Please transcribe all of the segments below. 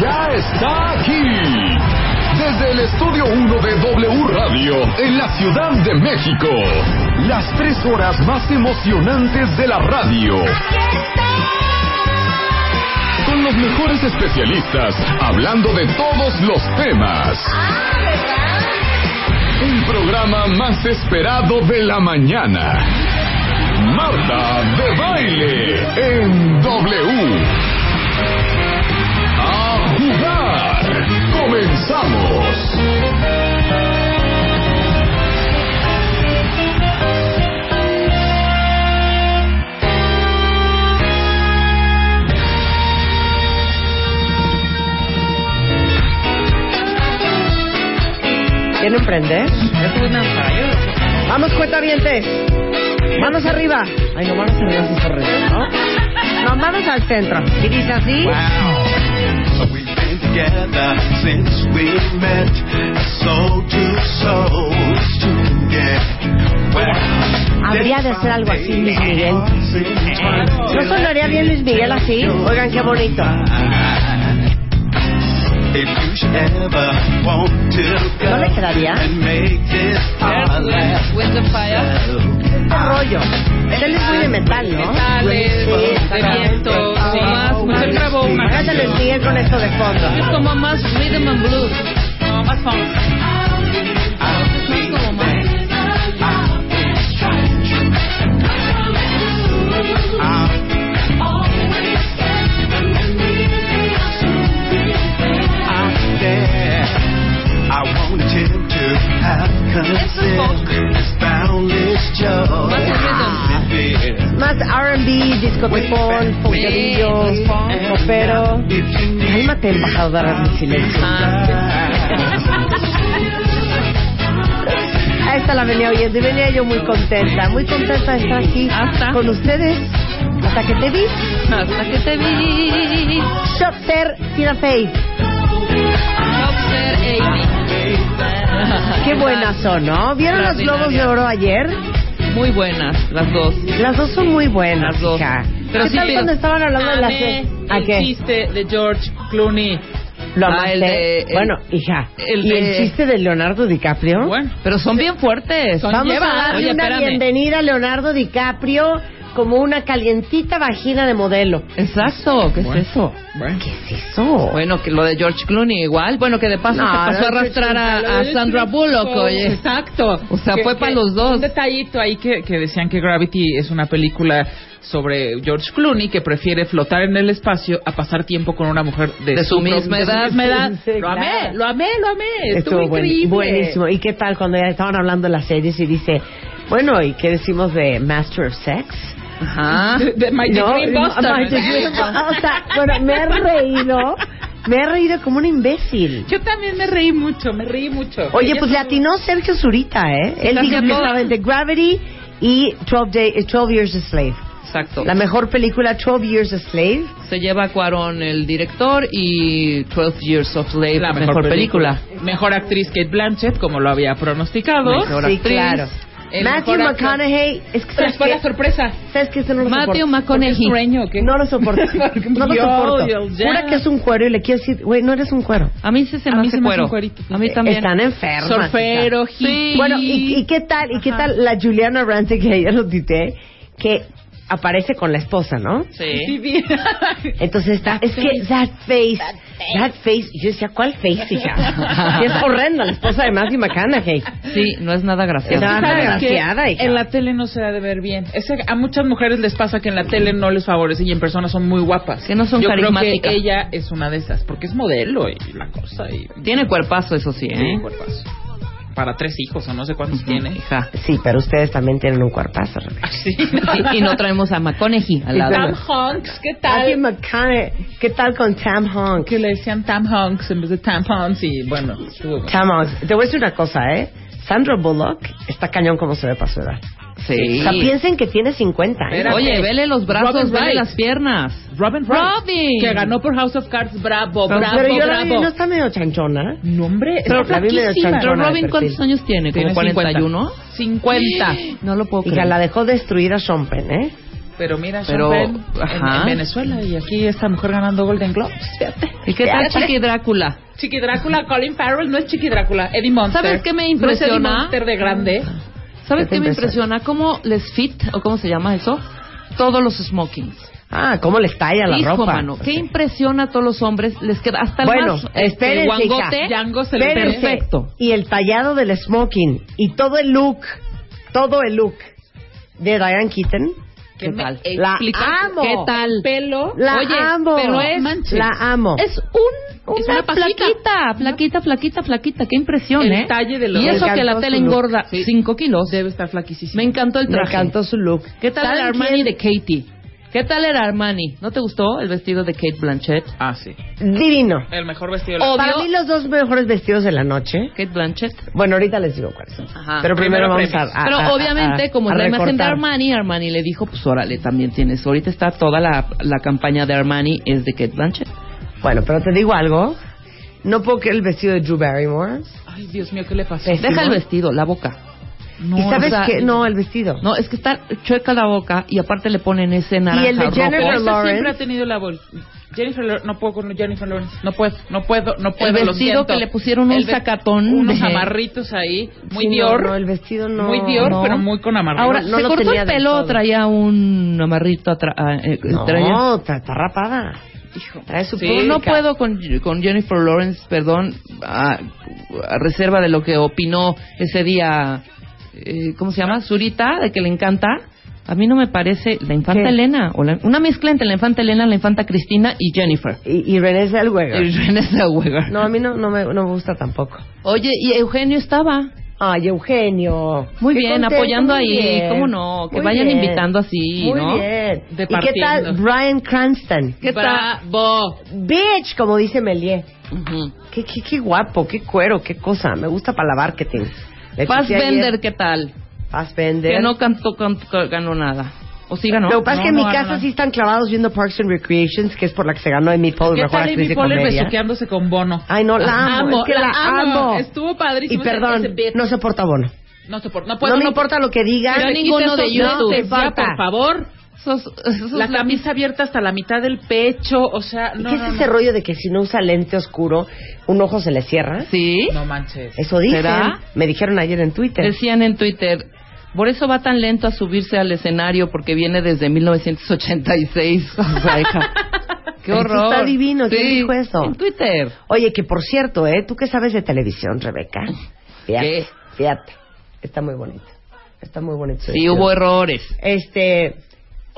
Ya está aquí. Desde el estudio 1 de W Radio, en la Ciudad de México. Las tres horas más emocionantes de la radio. Con los mejores especialistas, hablando de todos los temas. El programa más esperado de la mañana. Marta de Baile en W. A jugar. Comenzamos. ¿Quieren prender? Vamos, cuentavientes. Manos arriba. Ay, no, manos arriba es horrible, ¿no? No, manos al centro. Y dice así. We've been together since we met, soul to souls together. Wow. Habría de hacer algo así, Luis Miguel. ¿No sonaría bien Luis Miguel así? Oigan, qué bonito. To ¿No le quedaría? And make this our last Wind of Fire. ¿Qué rollo? Él es muy de metal, ¿no? Metales, de viento, sí, más, grabó Miguel con esto de fondo. Es como más rhythm and blues. No, más funk. Es como más. I to have consent. Joy. Más. Más R&B, discotecón, follerillo, popero. Cálmate, embajadora del silencio. A esta la venía oyendo y venía yo muy contenta, muy contenta de estar aquí Hasta. con ustedes. Hasta que te vi. Hasta que te vi. Shopter Tina Fey. Shopster Amy. Qué buenas son, ¿no? ¿Vieron los globos de oro ayer? Muy buenas, las dos. Las dos son muy buenas, Las dos. hija. Pero ¿Qué sí, tal pero- cuando estaban hablando de las... ¿A el qué? chiste de George Clooney. ¿Lo Ah, amaste? el de- el- bueno, hija, el ¿y el chiste de Leonardo DiCaprio? Bueno, Pero son bien fuertes. Son- Vamos a darle Oye, una espérame. bienvenida a Leonardo DiCaprio como una calientita vagina de modelo. Exacto, ¿qué es eso? bueno. ¿Qué es eso? Bueno, que lo de George Clooney igual. Bueno, que de paso No, se pasó a arrastrar a, a Sandra Bullock, oye. Exacto. O sea, fue pa' los dos. Un detallito ahí que, que decían que Gravity es una película sobre George Clooney que prefiere flotar en el espacio a pasar tiempo con una mujer de, De su misma edad. misma edad. Sí, lo amé, claro. lo amé, lo amé. Estuvo, buen- increíble. buenísimo. ¿Y qué tal cuando ya estaban hablando de las series y dice, bueno, ¿y qué decimos de Master of Sex? Ajá. De, de My No, Degree no, Buster. Degree Buster. O sea, bueno, me he reído, me he reído como un imbécil. Yo también me reí mucho, me reí mucho. Oye, pues le atinó Sergio Zurita, ¿eh? Él dijo que estaba entre Gravity y 12, Day, eh, 12 Years a Slave. Exacto. La mejor película, 12 Years a Slave. Se lleva a Cuarón el director y 12 Years of Slave, la mejor, película. Mejor actriz Kate Blanchett, como lo había pronosticado. Mejor sí, actriz. claro. El Matthew. McConaughey, es que ¿Cuál sabes fue la que, sorpresa? sabes que eso no lo Matthew soporto. McConaughey. ¿Es qué? No lo soporto. No lo soporto. Jura que es un cuero y le quiero decir, güey, no eres un cuero. A mí sí se se me hace cuero. un cuerito. A mí también. Están enfermas. Surfero, hippie. Bueno, ¿y, y qué tal? ¿Y qué tal la Juliana Rancic que ayer lo tuiteé? Que aparece con la esposa, ¿no? Sí. Entonces está, es que that face, that face, yo decía, ¿cuál face, hija? Y es horrenda la esposa de Matthew McConaughey. Sí, no es nada gracioso. Es nada desgraciada, hija. En la tele no se ha de ver bien. Es que a muchas mujeres les pasa que en la tele no les favorece y en persona son muy guapas. Que no son Yo creo carismáticas. que ella es una de esas, porque es modelo y la cosa. Y... Tiene cuerpazo, eso sí, ¿eh? Sí, cuerpazo. Para tres hijos o no sé cuántos tiene. Hija. Sí, pero ustedes también tienen un cuerpazo, Rebeca. Sí. Y, y no traemos a McConaughey al lado. Tam Hunks, ¿qué tal? ¿Qué tal con Tam Honk? Que le decían Tam Hunks en vez de tampons y bueno. Tam Honk. Te voy a decir una cosa, ¿eh? Sandra Bullock está cañón como se ve para su edad. Sí. O sea, piensen que tiene 50, ¿eh? Espérate. Oye, vele los brazos, Robin vele Wright. las piernas. Robin Wright, Robin. que ganó por House of Cards, bravo, bravo, pero yo la vi, bravo. no está medio chanchona. No, hombre, Pero está la vi medio flaquísima. chanchona. Pero de Robin, ¿cuántos años tiene? ¿Como Tiene 41? 50. No lo puedo Hija, creer. la dejó destruida Sean Penn, ¿eh? Pero mira, Pero, Sean Penn en- ajá. en, Venezuela y aquí esta mujer ganando Golden Globes. Fíjate. ¿Y qué tal. Chiqui Drácula? Chiqui Drácula, Colin Farrell, no es Chiqui Drácula, Eddie Monster. ¿Sabes qué me No es Eddie impresiona? Monster de grande. ¿Sabes ¿Qué me impresiona? ¿Cómo les fit, o cómo se llama eso? Todos los smokings. Ah, cómo les talla la Hijo, ropa. mano, qué impresiona a todos los hombres. Les queda hasta el Bueno, más este, espérense, guangote. se le. Perfecto. Y el tallado del smoking y todo el look, todo el look de Diane Keaton. ¿Qué me tal? La amo. ¿Qué tal? Pelo. La Oye, amo. pero es- manches. La amo. Es un, Es una, una pasita. flaquita, flaquita, flaquita, flaquita. Qué impresión, El ¿eh? talle de los- Y Me eso que la look. engorda Sí. 5 kilos. Debe estar flaquísimo. Me encantó el Me traje. encantó su look. ¿Qué tal el ¿Saben Armani quién? de Katie? ¿Qué tal el Armani? ¿No te gustó el vestido de Kate Blanchett? Ah, sí. Divino. El mejor vestido de la... Obvio. Para mí los dos mejores vestidos de la noche. Kate Blanchett. Bueno, ahorita les digo cuáles son. Ajá. Pero primero, Primero vamos a, a- Pero a- obviamente, a- como es la imagen de. Armani, Armani le dijo, pues órale, también tienes. Ahorita está toda la, la campaña de Armani es de Kate Blanchett. Bueno, pero te digo algo. No puedo creer el vestido de Drew Barrymore. Ay, Dios mío, ¿qué le pasó? Pésimo. Deja el vestido, la boca. No, ¿Y sabes o sea, qué? No, el vestido. No, es que está chueca la boca y aparte le ponen ese naranja el de rojo. Jennifer Esa Lawrence. siempre ha tenido la bol... Jennifer Lawrence, no puedo con Jennifer Lawrence, no puedo, no puedo, no puedo. El vestido que le pusieron un sacatón unos de- amarritos ahí, muy Sí, no, Dior, No, el vestido no. muy Dior, no. pero muy con amarritos. Ahora, no se lo cortó tenía el pelo, todo. traía un amarrito atrás. No, traía... está, está rapada. Trae su Sí, no puedo con, con Jennifer Lawrence, perdón, a, a reserva de lo que opinó ese día, eh, ¿cómo se llama? Zurita, de que le encanta. A mí no me parece la infanta ¿Qué? Elena, o la- una mezcla entre la infanta Elena, la infanta Cristina y Jennifer. Y, y René Zellweger. Y René Zellweger. No, a mí no, no, me, no me gusta tampoco. Oye, y Eugenio estaba. Ay, Eugenio. Muy Qué bien, contento, apoyando muy ahí, bien. ¿cómo no? Que Muy vayan bien. invitando así, Muy ¿no? bien. ¿Y qué tal Brian Cranston? ¿Qué tal? Bravo. Bitch, como dice Melie. Ujú. Qué, qué, qué guapo, qué cuero, qué cosa. Me gusta para la marketing. Fassbender, ¿qué tal? Fassbender. Que no cantó, cantó- ganó nada. ¿O sí ganó? Lo que pasa es que No, en no mi casa nada. sí están clavados viendo Parks and Recreations, que es por la que se ganó Amy Poehler ¿Qué mejor tal actriz Amy de Poehler comedia. besuqueándose con Bono? Ay, no, la amo, es que la, amo. Estuvo Y padrísimo. perdón, no soporta Bono. No soporto, no No, puedo. me importa lo que diga. Pero ninguno de ya, Importa. por favor. Esos La camisa abierta hasta la mitad del pecho, o sea, ¿Y no, qué es no, ese no. rollo de que si no usa lente oscuro, un ojo se le cierra? Sí, No manches. Eso dicen. ¿Será? Me dijeron ayer en Twitter. decían en Twitter. Por eso va tan lento a subirse al escenario porque viene desde 1986. O sea, hija, qué Eso horror. está divino. ¿Quién Sí, dijo eso? En Twitter. Oye, que por cierto, ¿eh? ¿Tú qué sabes de televisión, Rebeca? Fíjate, ¿Qué? fíjate. Está muy bonito. Está muy bonito. Sí, hubo errores. Este,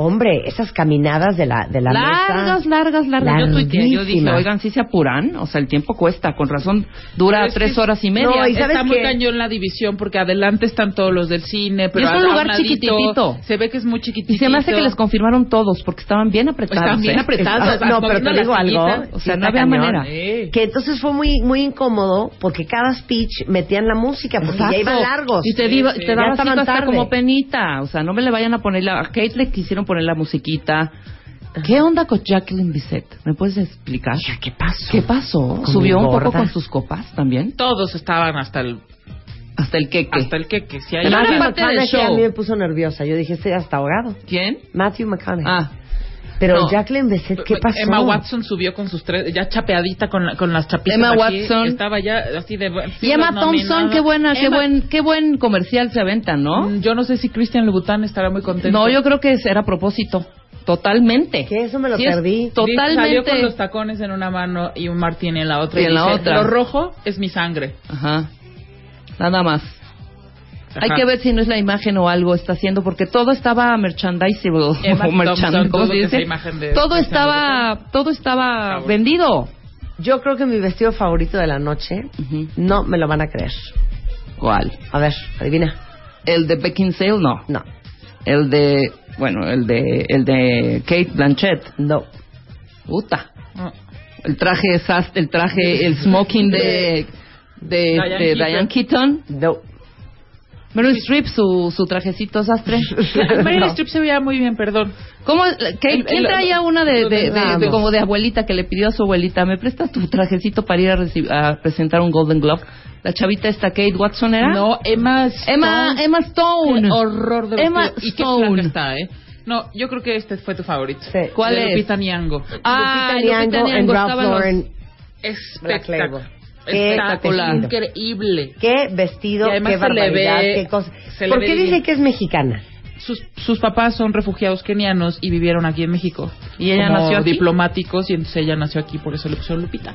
hombre, esas caminadas de la, de la largas, mesa. largas, largas. Yo tuiteé, yo dije, oigan, si se apuran, o sea, el tiempo cuesta, con razón, dura es tres que- horas y media. No, y ¿sabes Está muy qué? cañón la división porque adelante están todos los del cine, pero es un lugar ladito chiquititito. Se ve que es muy chiquitito. y se me hace que les confirmaron todos, porque estaban bien apretados. Están bien ¿eh? apretados. Ah, no, pero te digo algo. O sí sea, no había cañón. manera. Sí. Que entonces fue muy muy incómodo porque cada speech metían la música porque ya Exacto. iban largos. Y te, Sí, diva- sí. te Ya daba así estaban hasta como penita. O sea, no me le vayan a poner la... A Kate le quisieron poner la musiquita. ¿Qué onda con Jacqueline Bisset? ¿Me puedes explicar? ¿Qué pasó? ¿Qué pasó? ¿Subió un poco con sus copas también? Todos estaban hasta el Hasta el queque. hasta el que que si hay Pero Matthew era parte del McConaughey a mí me puso nerviosa. Yo dije, estoy hasta ahogado. ¿Quién? Matthew McConaughey. Ah, Pero no. Jacqueline Bisset, ¿qué pasó? Emma Watson subió con sus tres, ya chapeadita con, la- con las chapitas Emma aquí. Watson. Estaba ya así de... y Emma Thompson, qué buena, qué Emma- buen, qué buen comercial se aventa, ¿no? Mm, Yo no sé si Christian Louboutin estará muy contento. No, yo creo que era a propósito. Totalmente. ¿Qué? Eso me lo Sí, perdí. Salió con Totalmente. los tacones en una mano y un martini en la otra. Y en la dice, otra. Lo rojo es mi sangre. Ajá. Nada más. Ajá. Hay que ver si no es la imagen o algo está haciendo, porque todo estaba merchandisable. Emma o merchan- Thompson ¿cómo se dice? todo estaba, todo estaba vendido. Yo creo que mi vestido favorito de la noche, no me lo van a creer. ¿Cuál? A ver, adivina. El de Beckinsale, no. No. El de, bueno, el de, el de Kate Blanchett. No. Puta. El traje el traje, el smoking de, de, Diane de Keaton. Diane Keaton. No. Meryl Streep, su, su trajecito sastre. Meryl No. Streep se veía muy bien, perdón. ¿Cómo? Kate, El- ¿Quién el- traía una de, de, de- de- como de abuelita que le pidió a su abuelita, ¿me prestas tu trajecito para ir a, a presentar un Golden Globe? La chavita esta Kate Watson era. No, Emma Emma, Stone. Emma Stone. Qué horror de Emma vestido. Y qué Stone. flaca está, ¿eh? No, yo creo que este fue tu favorito. Sí. ¿Cuál De es? Lupita Nyong'o. Ah, Lupita Lupita Nyong'o en Ralph Lauren. Espectacular. Qué Espectacular. Increíble. Qué vestido, Y qué barbaridad, ve- qué cosa. ¿Por qué dice que es mexicana? Sus, sus papás son refugiados kenianos y vivieron aquí en México. ¿Y ella como nació aquí? diplomáticos y entonces ella nació aquí, por eso le pusieron Lupita.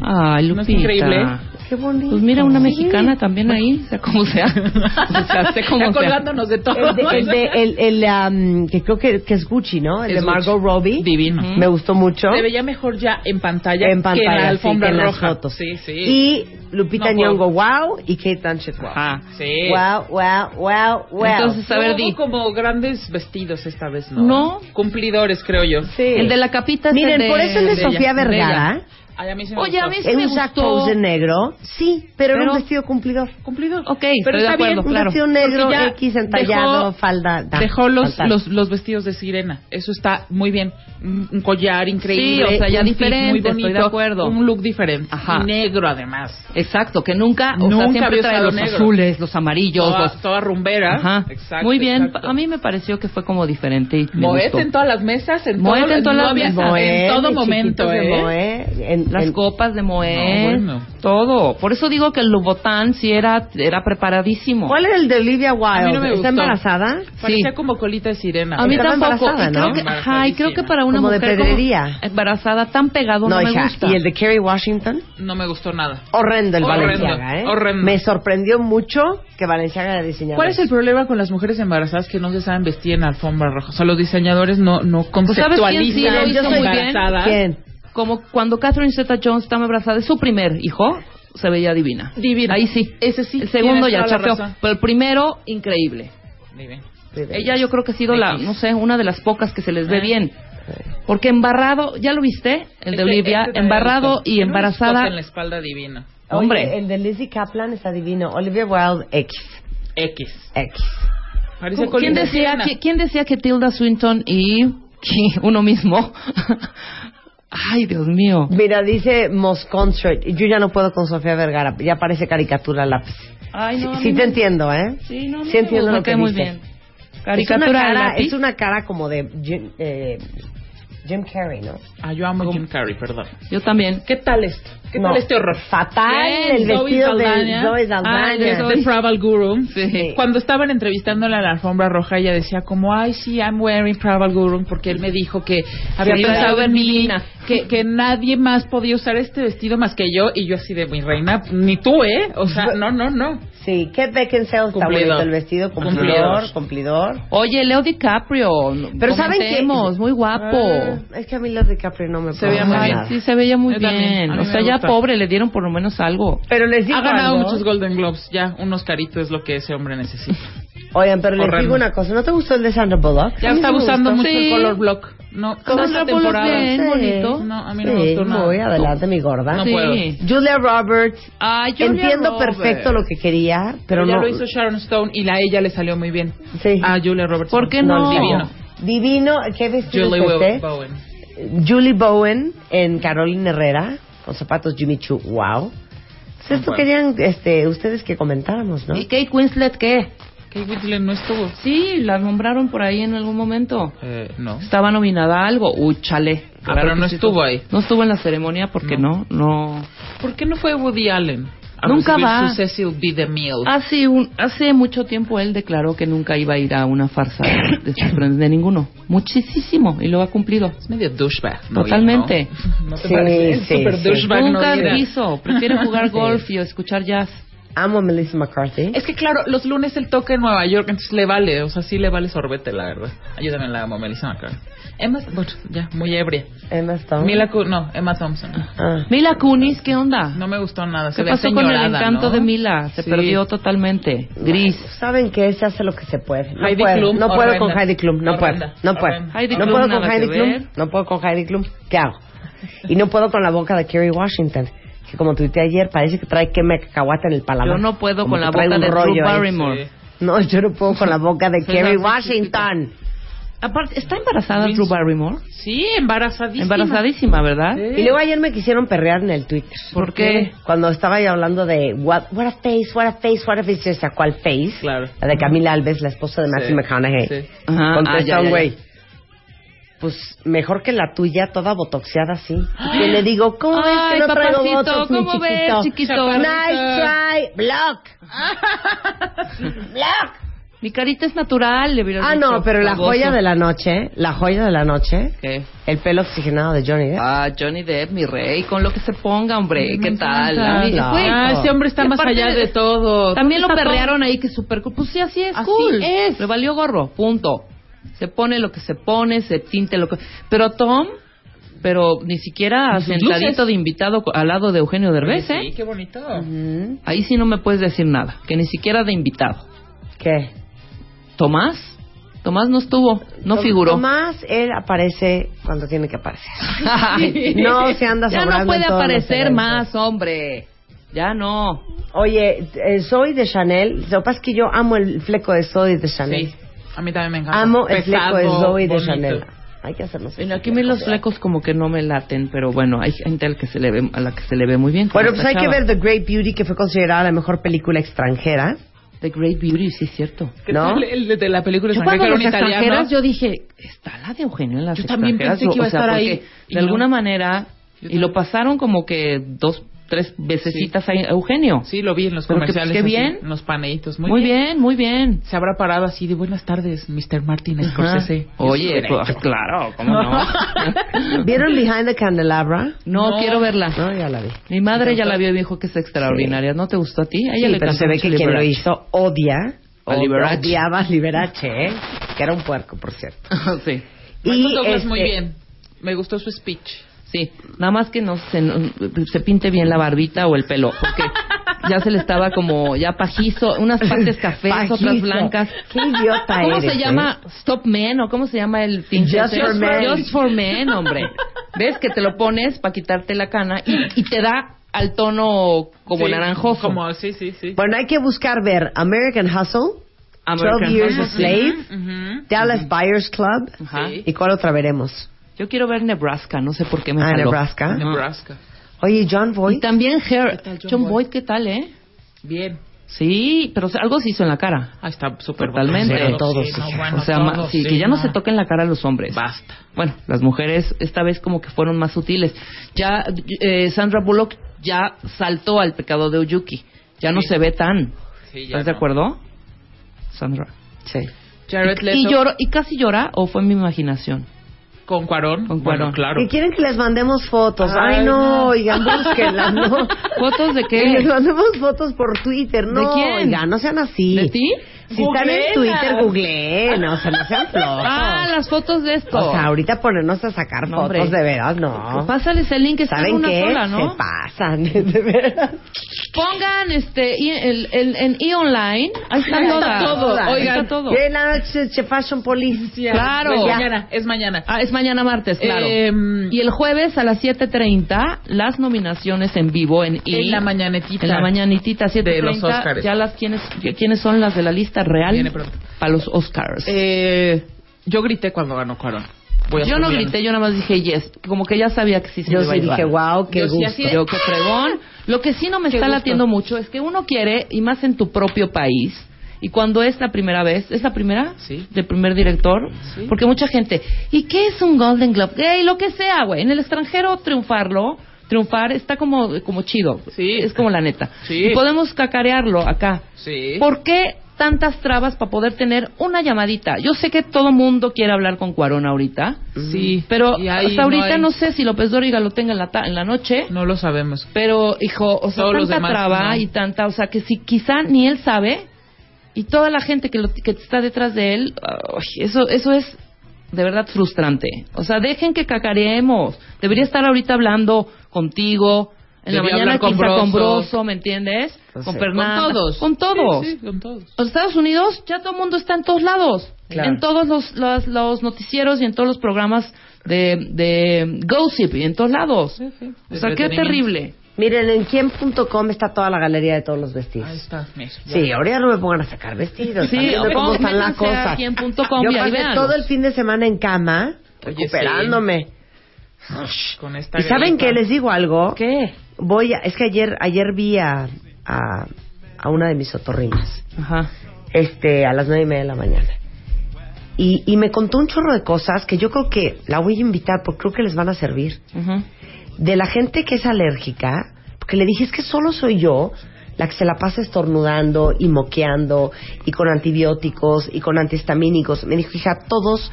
Ay, ¿No es Lupita. increíble? Qué bonito. Pues mira, una Sí. mexicana también ahí, sea como sea. O sea, sé como sea. colgándonos de todo. El, de, el, de- el, el, um, que creo que, que es Gucci, ¿no? El Es de Margot Gucci. Robbie. Divino. Me gustó mucho. Se veía mejor ya en pantalla, en pantalla, que en la sí, alfombra que en las roja. fotos. Sí, sí. Y Lupita No. Nyong'o, wow, y Kate Blanchett, wow. Ajá. sí. Wow, wow, wow, wow. Entonces, a ver, di. como grandes vestidos esta vez, ¿no? No. Cumplidores, creo yo. sí. El de la capita es Miren, de... por eso el de, de Sofía ella, de Vergara Ay, a mí sí me Oye, a gustó. mí sí es me un gustó. Pose de negro. Sí, pero, era Pero- un vestido cumplidor. Cumplidor. Ok, Pero estoy de está acuerdo, bien, Un claro. vestido negro, Porque ya X entallado, dejó- falda. da, Dejó los, faltar. los, los vestidos de sirena. Eso está muy bien. Un, un collar increíble. Sí, o sea, ya un fit diferente, muy estoy bonito, de acuerdo. Un look diferente. Ajá. Y negro, además. Exacto, que nunca, o Nunca sea, siempre había trae usado los negro. azules, los amarillos, Toda, los... toda rumbera. Ajá. Exacto. Muy bien, exacto. a mí me pareció que fue como diferente y me gustó. en todas las mesas, en todo, en todas las había- mesas. Moe, en todo mis momento, chiquitos de ¿eh? Moe, en- Las en- copas de Moed, No, bueno. todo. Por eso digo que el Louboutin sí era, era preparadísimo. ¿Cuál era el de Olivia Wilde? no me ¿Está embarazada? Parecía Sí. como colita de sirena. A mí Estaba tampoco. embarazada, y creo ¿no? que, ajá, y creo que para una Como de mujer pedrería. embarazada tan pegado no, No, me hija. gusta. ¿Y el de Kerry Washington? No me gustó nada. Horrendo el Horrendo, Valenciaga, ¿eh? horrendo. Me sorprendió mucho que Valenciaga haya diseñado ¿Cuál es el problema con las mujeres embarazadas que no se saben vestir en alfombra roja? O sea, los diseñadores no, no Pues, ¿sabes quién sí lo conceptualizan hizo muy bien? ¿Quién? Como cuando Catherine Zeta-Jones estaba embarazada de su primer hijo, se veía divina. Divina. Ahí sí. Ese sí. El segundo ya chafeó. Pero el primero, increíble. Divina. Ella yo creo que ha sido la, no sé, una de las pocas que se les ve Ah. bien. Porque embarrado, ¿ya lo viste? El de Este- Olivia, este embarrado y embarazada. en la espalda divina. Hombre. Oye, el de Lizzie Kaplan está divino. Olivia Wilde, X. X. X. ¿Quién decía, sirena. qui- ¿Quién decía que Tilda Swinton y uno mismo? Ay, Dios mío. Mira, dice Mosconcert. Yo ya no puedo con Sofía Vergara. Ya parece caricatura a lápiz. Ay, no, a sí, sí me- te entiendo, ¿eh? Sí, no, a Sí me entiendo me lo que cae muy dice. bien. Es una, Caricatura cara, lápiz. es una cara como de Jim, eh, Jim Carrey, ¿no? Ah, yo amo a Jim Carrey, perdón. Yo también. ¿Qué tal esto? ¿Qué No, tal este horror? Fatal Bien, el Zoe vestido de Saldana. Zoe Saldana. Ah, Zoe. The Travel Guru. Sí. Cuando estaban entrevistándola en la alfombra roja, ella decía como, ay, sí, I'm wearing Travel Guru, porque él me dijo que había Sí, pensado a en mí, divina. Que, que nadie más podía usar este vestido más que yo, y yo así de, mi reina, ni tú, ¿eh? O sea, no, no, no. Sí, Kate Beckinsale está bonito el vestido, cumplidor, Cumplidor. cumplidor. Oye, Leo DiCaprio. Pero ¿saben qué? muy guapo. Ah, es que a mí los DiCaprio no me Se veía muy bien. Sí, se veía muy Yo también, bien. a mí O me sea, ya gusta. pobre, le dieron por lo menos algo. Pero les digo Ha ganado algo. muchos Golden Globes, ya, unos caritos es lo que ese hombre necesita. Oigan, pero les Horrendo. digo una cosa. ¿No te gustó el de Sandra Bullock? Ya está sí me usando gustó. mucho Sí. el color block. No, toda Sandra Bullock temporada. bien. Sí. bonito. No, a mí no me Sí, gustó nada. muy adelante, mi gorda. No sí. puedo. Julia Roberts. Ay, Julia Entiendo Roberts. perfecto lo que quería, pero ya no. lo hizo Sharon Stone y a ella le salió muy bien. Sí. A Julia Roberts. ¿Por qué no? Divino. Divino. ¿Qué vestido Julie es este? Bowen. Julie Bowen en Carolina Herrera con zapatos Jimmy Choo. Wow. Pues esto Bueno. querían este, ustedes que comentáramos, ¿no? ¿Y Kate Winslet qué? Kate Winslet no estuvo. Sí, la nombraron por ahí en algún momento. Eh, no. Estaba nominada a algo. Uy, chale. Ah, pero que no sí estuvo estuvo. ahí. No estuvo en la ceremonia porque no, no. ¿Por qué no fue Woody Allen? A Nunca va. Su Cecil B. DeMille. Hace, un, hace mucho tiempo él declaró que nunca iba a ir a una farsa de, sus- de ninguno. Muchísimo. Y lo ha cumplido. Es medio douchebag. ¿no? Totalmente. ¿No, ¿No te Sí, parece? Es sí, súper sí. douchebag. no Nunca quiso. Prefiere jugar Sí. golf y escuchar jazz. Amo a Melissa McCarthy. Es que claro, los lunes el toque en Nueva York, entonces le vale, o sea, sí le vale sorbete, la verdad. Ayúdame, la amo, Melissa McCarthy. Emma, bueno, ya, muy ebria. Emma Stone. Mila Ku- no, Emma Thompson. Ah. Mila Kunis, ¿qué onda? No me gustó nada. Se ¿Qué pasó con el encanto ¿no? de Mila? Se Sí. perdió totalmente. Gris. ¿Saben qué? Se hace lo que se puede. No Heidi puedo, Klum, no puedo con Heidi Klum, no puedo, no puedo. Heidi no puedo con Heidi Klum, no puedo con Heidi Klum. ¿Qué hago? Y no puedo con la boca de Kerry Washington, que como tuiteé ayer, parece que trae queme cacahuate en el paladar. Yo no puedo Como con la boca de Drew. Barrymore. Sí. No, yo no puedo con la boca de Sí, Kerry sí, sí, Washington. Aparte, ¿está embarazada. Drew Barrymore? Sí, embarazadísima. Embarazadísima, ¿verdad? Y luego ayer me quisieron perrear en el Twitter. ¿Por qué? Cuando estaba yo hablando de what, what a face, what a face, what a face, se sacó al face. Claro. La de Camila Alves, la esposa de Matthew Sí, McConaughey. sí. Ajá, Contesta ah, ya, un ya, güey. Pues mejor que la tuya, toda botoxeada así. Y le digo, ¿cómo ves Ay, que no traigo papacito, botox, mi ¿cómo ves, chiquito? chiquito? Nice try, block. block. Mi carita es natural, le hubiera Ah, dicho. no, pero la joya de la noche, la joya de la noche, ¿Qué? el pelo oxigenado de Johnny Depp. Ah, Johnny Depp, mi rey, con lo que se ponga, hombre, ¿qué tal? encanta. A mí- No. Ah, ese hombre está y más allá de todo. También lo Está todo- perrearon ahí que súper cool. Pues sí, así es, Así cool. es. Le valió gorro, punto. Se pone lo que se pone, se tinte lo que... Pero Tom, pero ni siquiera sentadito luces. de invitado al lado de Eugenio Derbez, Sí, ¿eh? qué bonito. Ahí sí no me puedes decir nada, que ni siquiera de invitado. ¿Qué? ¿Tomás? Tomás no estuvo, no Tom- figuró. Tomás, él aparece cuando tiene que aparecer. No se anda Ya no puede aparecer más, hombre. Ya no. Oye, eh, soy de Chanel. Lo que pasa es que yo amo el fleco de Zoe de Chanel. Sí, a mí también me encanta. Amo el fleco de Zoe de bonito. Chanel. Hay que hacernos Bueno, aquí mí los fleco. flecos como que no me laten, pero bueno, hay gente al que se le ve, a la que se le ve muy bien. Bueno, pues hay que chava. ver The Great Beauty, que fue considerada la mejor película extranjera. The Great Beauty, sí es cierto. ¿Qué ¿No? tal el de la película Yo extranjera cuando que italiano? extranjeras yo dije, está la de Eugenio en las Yo también extranjeras. pensé que iba a O sea, estar porque ahí, De no. alguna manera, y lo pasaron como que dos, tres vecesitas a Eugenio. Sí, lo vi en los Pero que, comerciales. qué así, bien. en los paneitos. Muy, Muy, bien. muy bien. Se habrá parado así de buenas tardes, Mr. Martin Scorsese. Oye, pues, claro, ¿cómo no? ¿Vieron Behind the Candelabra? no, No. quiero verla. No, ya la vi. Mi madre ya la vio y me dijo que es extraordinaria. ¿No te gustó a ti? A ella Sí, le pero se ve que quien lo hizo odia. A o- Liberace. Odiaba a Liberace, ¿eh? Que era un puerco, por cierto. sí. Douglas muy este, bien. Me gustó su speech. Sí, nada más que no se, no- se pinte bien la barbita o el pelo, porque ya se le estaba como ya pajizo, unas partes cafés, otras Pajizo. blancas. Qué idiota ¿Cómo eres, se ¿eh? llama? Stop Men o cómo se llama el tinte? Just for Men. Just for Men, hombre. ¿Ves que te lo pones para quitarte la cana y, y te da al tono como Sí, naranjoso? Como, sí, sí, sí. Bueno, hay que buscar ver American Hustle, American 12 Years a. Slave, Ujú. Dallas Buyers Club. Ajá. Sí. ¿Y cuál otra veremos? Yo quiero ver Nebraska, no sé por qué me Ah, jaló. Nebraska. Nebraska. Oye, John Y Voight. también Hair. ¿Qué tal John John Boyd? Boyd, ¿qué tal, eh? Bien. Sí, pero algo se hizo en la cara. Ah, está súper Totalmente. bueno. Todos, Sí, no, bueno, o sea, ma- todos, sí, sí, que ya no no. se toquen la cara a los hombres. Basta. Bueno, las mujeres esta vez como que fueron más sutiles. Ya eh, Sandra Bullock ya saltó al pecado de Oyuki. Ya no se ve tan. Sí, ya ¿Estás de no. acuerdo? Sandra. Sí. Jared Leto ¿Y, lloró, ¿Y casi llora o fue mi imaginación? Con Cuarón. Con Bueno, Cuarón. claro. Que quieren que les mandemos fotos. Ay, Ay, no, no. oigan, búsquenlas, no. ¿Fotos de Que les qué? mandemos fotos por Twitter. No, ¿De quién? oigan, no sean así. ¿De ti? Si están en. Twitter, googleen, o sea, no sean flojos. Ah, las fotos de esto. O sea, ahorita ponernos a sacar No, fotos, hombre. de veras, no. Pásales el link, está en ¿Saben una qué? sola, ¿no? Se pasan, de veras. Pongan este y el, el- en e-online, ahí está Ahí está todo, oigan. está todo. La Fashion Police. Claro. Es Ya. mañana, es mañana. Ah, es mañana martes, claro. Em, y el jueves a las 7.30, las nominaciones en vivo en E! En la mañanetita. En la mañanitita, 7.30. De los Óscares. Ya las, ¿quiénes, ¿quiénes son las de la lista real? Para los Oscars. Eh, yo grité cuando ganó Cuarón. Voy a yo no grité, yo nada más dije yes. Como que ya sabía que sí se Yo iba a sí dije, wow, qué Yo sí, gusto. así de- Yo qué fregón. Lo que sí no me Qué está gusto. latiendo mucho es que uno quiere, y más en tu propio país, y cuando es la primera vez, ¿es la primera? Sí. Del primer director. Sí. Porque mucha gente, ¿y qué es un Golden Globe? Gay, lo que sea, güey. En el extranjero triunfarlo, triunfar está como, como chido. Sí. Es como la neta. Sí. Y podemos cacarearlo acá. Sí. ¿Por qué tantas trabas para poder tener una llamadita. Yo sé que todo mundo quiere hablar con Cuarón ahorita. Sí. Pero hasta ahorita hay- no, sé si López Dóriga lo tenga en la, ta- en la noche. No lo sabemos. Pero, hijo, o sea, Todos tanta demás, traba no. y tanta, o sea, que si quizá ni él sabe y toda la gente que, lo- que está detrás de él, eso, eso es de verdad frustrante. O sea, dejen que cacareemos. Debería estar ahorita hablando contigo. En la mañana con quizá con Broso. Broso, ¿me entiendes? Con sí. Fernanda. Con todos. Con todos. Sí, sí, con todos. Los Estados Unidos ya todo el mundo está en todos lados. Claro. En todos los, los, los noticieros y en todos los programas de, de gossip y en todos lados. Sí, sí. O sea, qué terrible. Miren, en quién.com está toda la galería de todos los vestidos. Ahí está. mira. Sí, ahora ya no me pongan a sacar vestidos. Sí, ve cómo están las cosas. Yo pasé todo el fin de semana en cama, Oye, recuperándome. Con esta ¿Y saben qué? Les digo algo. ¿Qué? Voy a, es que ayer ayer vi a, a, a una de mis otorrinas, Ajá. este, a las nueve y media de la mañana. Y, y me contó un chorro de cosas que yo creo que la voy a invitar porque creo que les van a servir. Ujú. De la gente que es alérgica, porque le dije, es que solo soy yo la que se la pasa estornudando y moqueando y con antibióticos y con antihistamínicos. Me dijo, hija, todos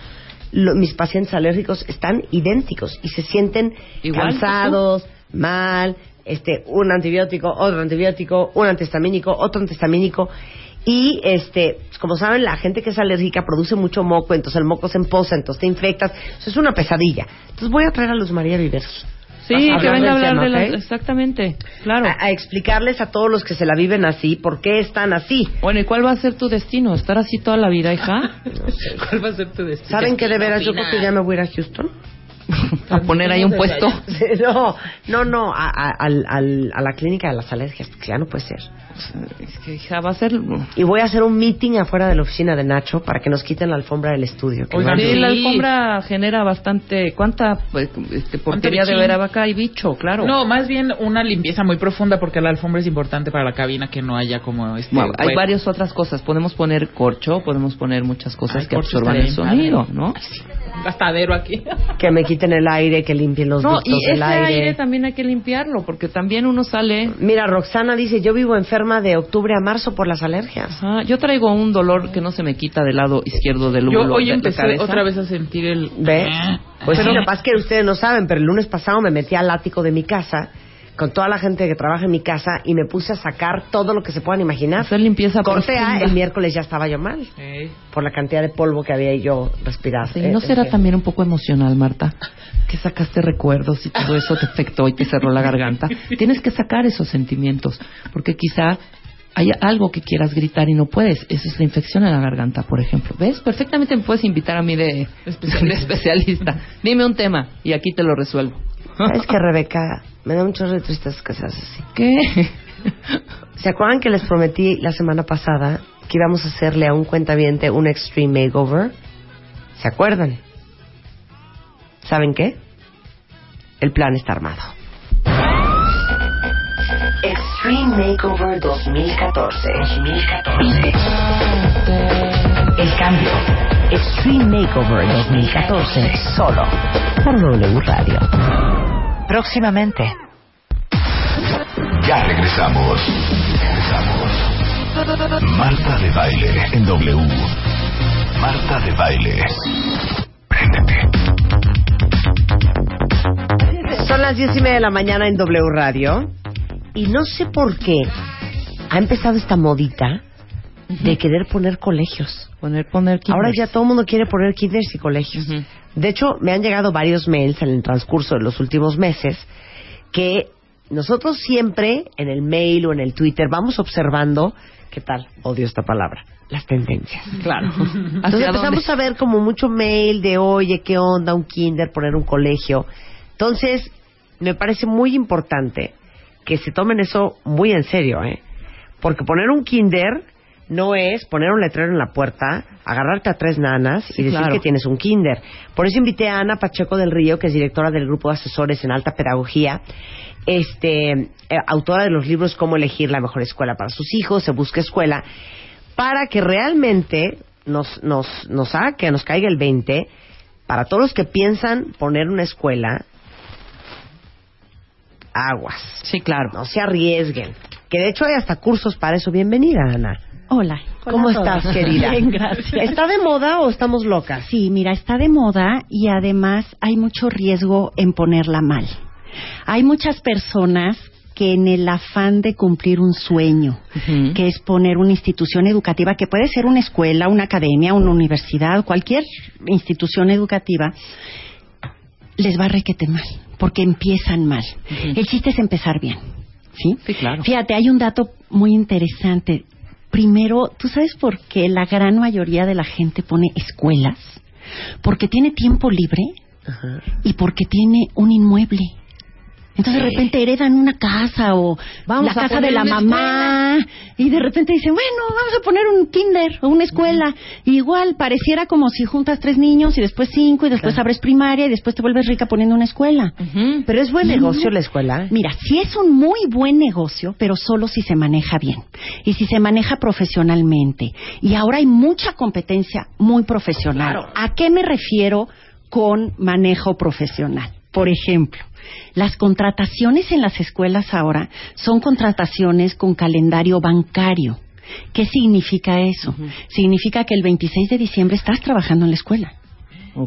lo- mis pacientes alérgicos están idénticos y se sienten Igual tú. cansados, mal, este, un antibiótico, otro antibiótico, un antihistamínico, otro antihistamínico. Y, este, como saben, la gente que es alérgica produce mucho moco, entonces el moco se empoza, entonces te infectas. Eso es una pesadilla. Entonces voy a traer a Luz María Viveros. Sí, que venga a hablar de las... ¿ok? Exactamente, claro. A, a explicarles a todos los que se la viven así por qué están así. Bueno, ¿y cuál va a ser tu destino? ¿Estar así toda la vida, hija? ¿Cuál va a ser tu destino? ¿Saben que de veras yo creo que ya me voy a ir a Houston? A poner ahí un puesto. Sí, no, no, no, a, a- al- a la clínica de las alergias, porque ya no puede ser. Es que, hija, va a ser... Y voy a hacer un meeting afuera de la oficina de Nacho para que nos quiten la alfombra del estudio. que Oigan, no- Sí, Sí. la alfombra genera bastante... ¿Cuánta pues, este, porquería de bichín? ver a vaca y bicho? Claro. No, más bien una limpieza muy profunda porque la alfombra es importante para la cabina que no haya como este. Bueno, hay varias otras cosas. Podemos poner corcho, podemos poner muchas cosas Ay, que absorban el sonido, padre. ¿no? Un gastadero aquí. Que me quiten el aire, que limpien los No, ductos y del ese aire. aire. también hay que limpiarlo, porque también uno sale... Mira, Roxana dice, yo vivo enferma de octubre a marzo por las alergias. Ajá, yo traigo un dolor que no se me quita del lado izquierdo del Yo lóbulo hoy de la empecé cabeza. otra vez a sentir el. ¿Ve? Pues sí, Pero- lo que pasa es que ustedes no saben, pero el lunes pasado me metí al ático de mi casa con toda la gente que trabaja en mi casa y me puse a sacar todo lo que se puedan imaginar. Hacer limpieza Corte A, profunda. el miércoles ya estaba yo mal por la cantidad de polvo que había yo respirado. Sí, Eh, ¿No en será fin. también un poco emocional, Marta? Que sacaste recuerdos y todo eso te afectó y te cerró la garganta. Tienes que sacar esos sentimientos, porque quizá hay algo que quieras gritar y no puedes. Esa es la infección en la garganta, por ejemplo. ¿Ves? Perfectamente me puedes invitar a mí de Especialista. de especialista. Dime un tema y aquí te lo resuelvo. ¿Sabes que Rebeca? Me da un chorro de tristeza que seas así. ¿Qué? ¿Se acuerdan que les prometí la semana pasada que íbamos a hacerle a un cuentaviente un extreme makeover? ¿Se acuerdan? ¿Saben qué? El plan está armado. Extreme Makeover 2014. 2014. El cambio. Extreme Makeover 2014. Solo por W Radio. Próximamente. Ya regresamos. Regresamos. Marta de baile en W. Marta de baile. Préndete. Son las diez y media de la mañana en W Radio y no sé por qué ha empezado esta modita de querer poner colegios. Poner, poner Ahora ya todo el mundo quiere poner kinders y colegios. De hecho, me han llegado varios mails en el transcurso de los últimos meses que nosotros siempre en el mail o en el Twitter vamos observando, ¿qué tal? Odio esta palabra, las tendencias. Claro. Entonces ¿Hacia empezamos dónde? a ver como mucho mail de, oye, ¿qué onda? Un kinder, poner un colegio. Entonces, me parece muy importante que se tomen eso muy en serio, ¿eh? Porque poner un kinder no es poner un letrero en la puerta, agarrarte a tres nanas Sí, y decir claro. que tienes un kinder. Por eso invité a Ana Pacheco del Río, que es directora del grupo de asesores en alta pedagogía, este, eh, autora de los libros Cómo elegir la mejor escuela para sus hijos, Se busca escuela, para que realmente nos, nos, nos haga que nos caiga el 20 para todos los que piensan poner una escuela aguas Sí, claro. no se arriesguen que de hecho hay hasta cursos para eso bienvenida Ana Hola, ¿Cómo Hola a estás, querida? Bien, gracias. ¿Está de moda o estamos locas? Sí, mira, está de moda y además hay mucho riesgo en ponerla mal. Hay muchas personas que en el afán de cumplir un sueño, que es poner una institución educativa, que puede ser una escuela, una academia, una universidad, cualquier institución educativa, les va requete mal, porque empiezan mal. El chiste es empezar bien, ¿sí? Sí, claro. Fíjate, hay un dato muy interesante. Primero, ¿tú sabes por qué la gran mayoría de la gente pone escuelas? Porque tiene tiempo libre y porque tiene un inmueble. Entonces de repente heredan una casa o Vamos la casa de la mamá y de repente dicen, bueno, vamos a poner un kinder o una escuela. Y igual pareciera como si juntas tres niños y después cinco y después abres primaria y después te vuelves rica poniendo una escuela. Pero es buen negocio la escuela. ¿eh? Mira, sí es un muy buen negocio, pero solo si se maneja bien y si se maneja profesionalmente. Y ahora hay mucha competencia muy profesional. ¿A qué me refiero con manejo profesional? Por ejemplo, las contrataciones en las escuelas ahora son contrataciones con calendario bancario. ¿Qué significa eso? Significa que el 26 de diciembre estás trabajando en la escuela.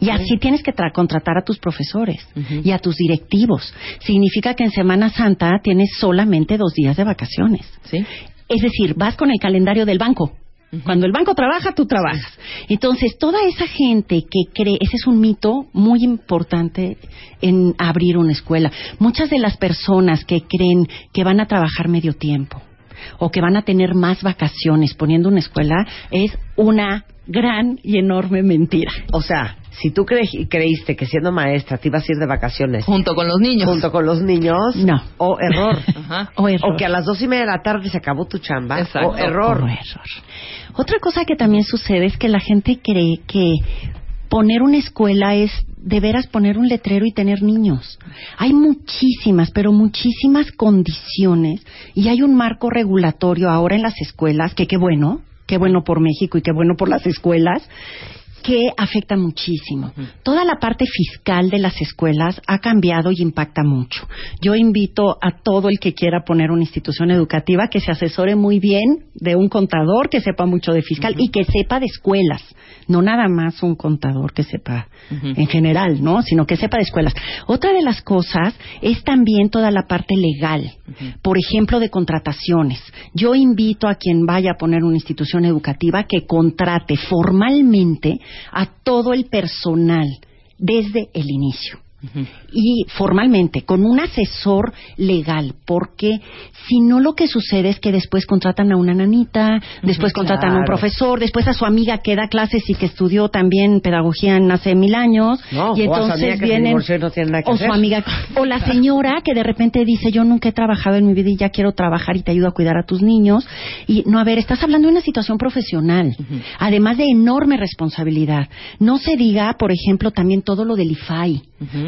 Y así tienes que tra- contratar a tus profesores y a tus directivos. Significa que en Semana Santa tienes solamente dos días de vacaciones. Sí. Es decir, vas con el calendario del banco. Cuando el banco trabaja, tú trabajas. Entonces, toda esa gente que cree, ese es un mito muy importante en abrir una escuela. Muchas de las personas que creen que van a trabajar medio tiempo o que van a tener más vacaciones poniendo una escuela es una gran y enorme mentira. O sea, si tú cre- creíste que siendo maestra te ibas a ir de vacaciones Junto con los niños. junto con los niños, No. o error. Ajá. O error. O que a las dos y media de la tarde se acabó tu chamba, Exacto. o error. O error. Otra cosa que también sucede es que la gente cree que poner una escuela es de veras poner un letrero y tener niños. Hay muchísimas, pero muchísimas condiciones y hay un marco regulatorio ahora en las escuelas, que qué bueno, qué bueno por México y qué bueno por las escuelas, que afecta muchísimo. Toda la parte fiscal de las escuelas ha cambiado y impacta mucho. Yo invito a todo el que quiera poner una institución educativa que se asesore muy bien de un contador que sepa mucho de fiscal y que sepa de escuelas, no nada más un contador que sepa en general, ¿no? Sino que sepa de escuelas. Otra de las cosas es también toda la parte legal, por ejemplo, de contrataciones. Yo invito a quien vaya a poner una institución educativa que contrate formalmente a todo el personal desde el inicio y formalmente con un asesor legal porque si no lo que sucede es que después contratan a una nanita después contratan a un profesor después a su amiga que da clases y que estudió también pedagogía en hace mil años No, y entonces vienen no o hacer. su amiga o la señora que de repente dice yo nunca he trabajado en mi vida y ya quiero trabajar y te ayudo a cuidar a tus niños y no a ver estás hablando de una situación profesional además de enorme responsabilidad. No se diga por ejemplo también todo lo del IFAI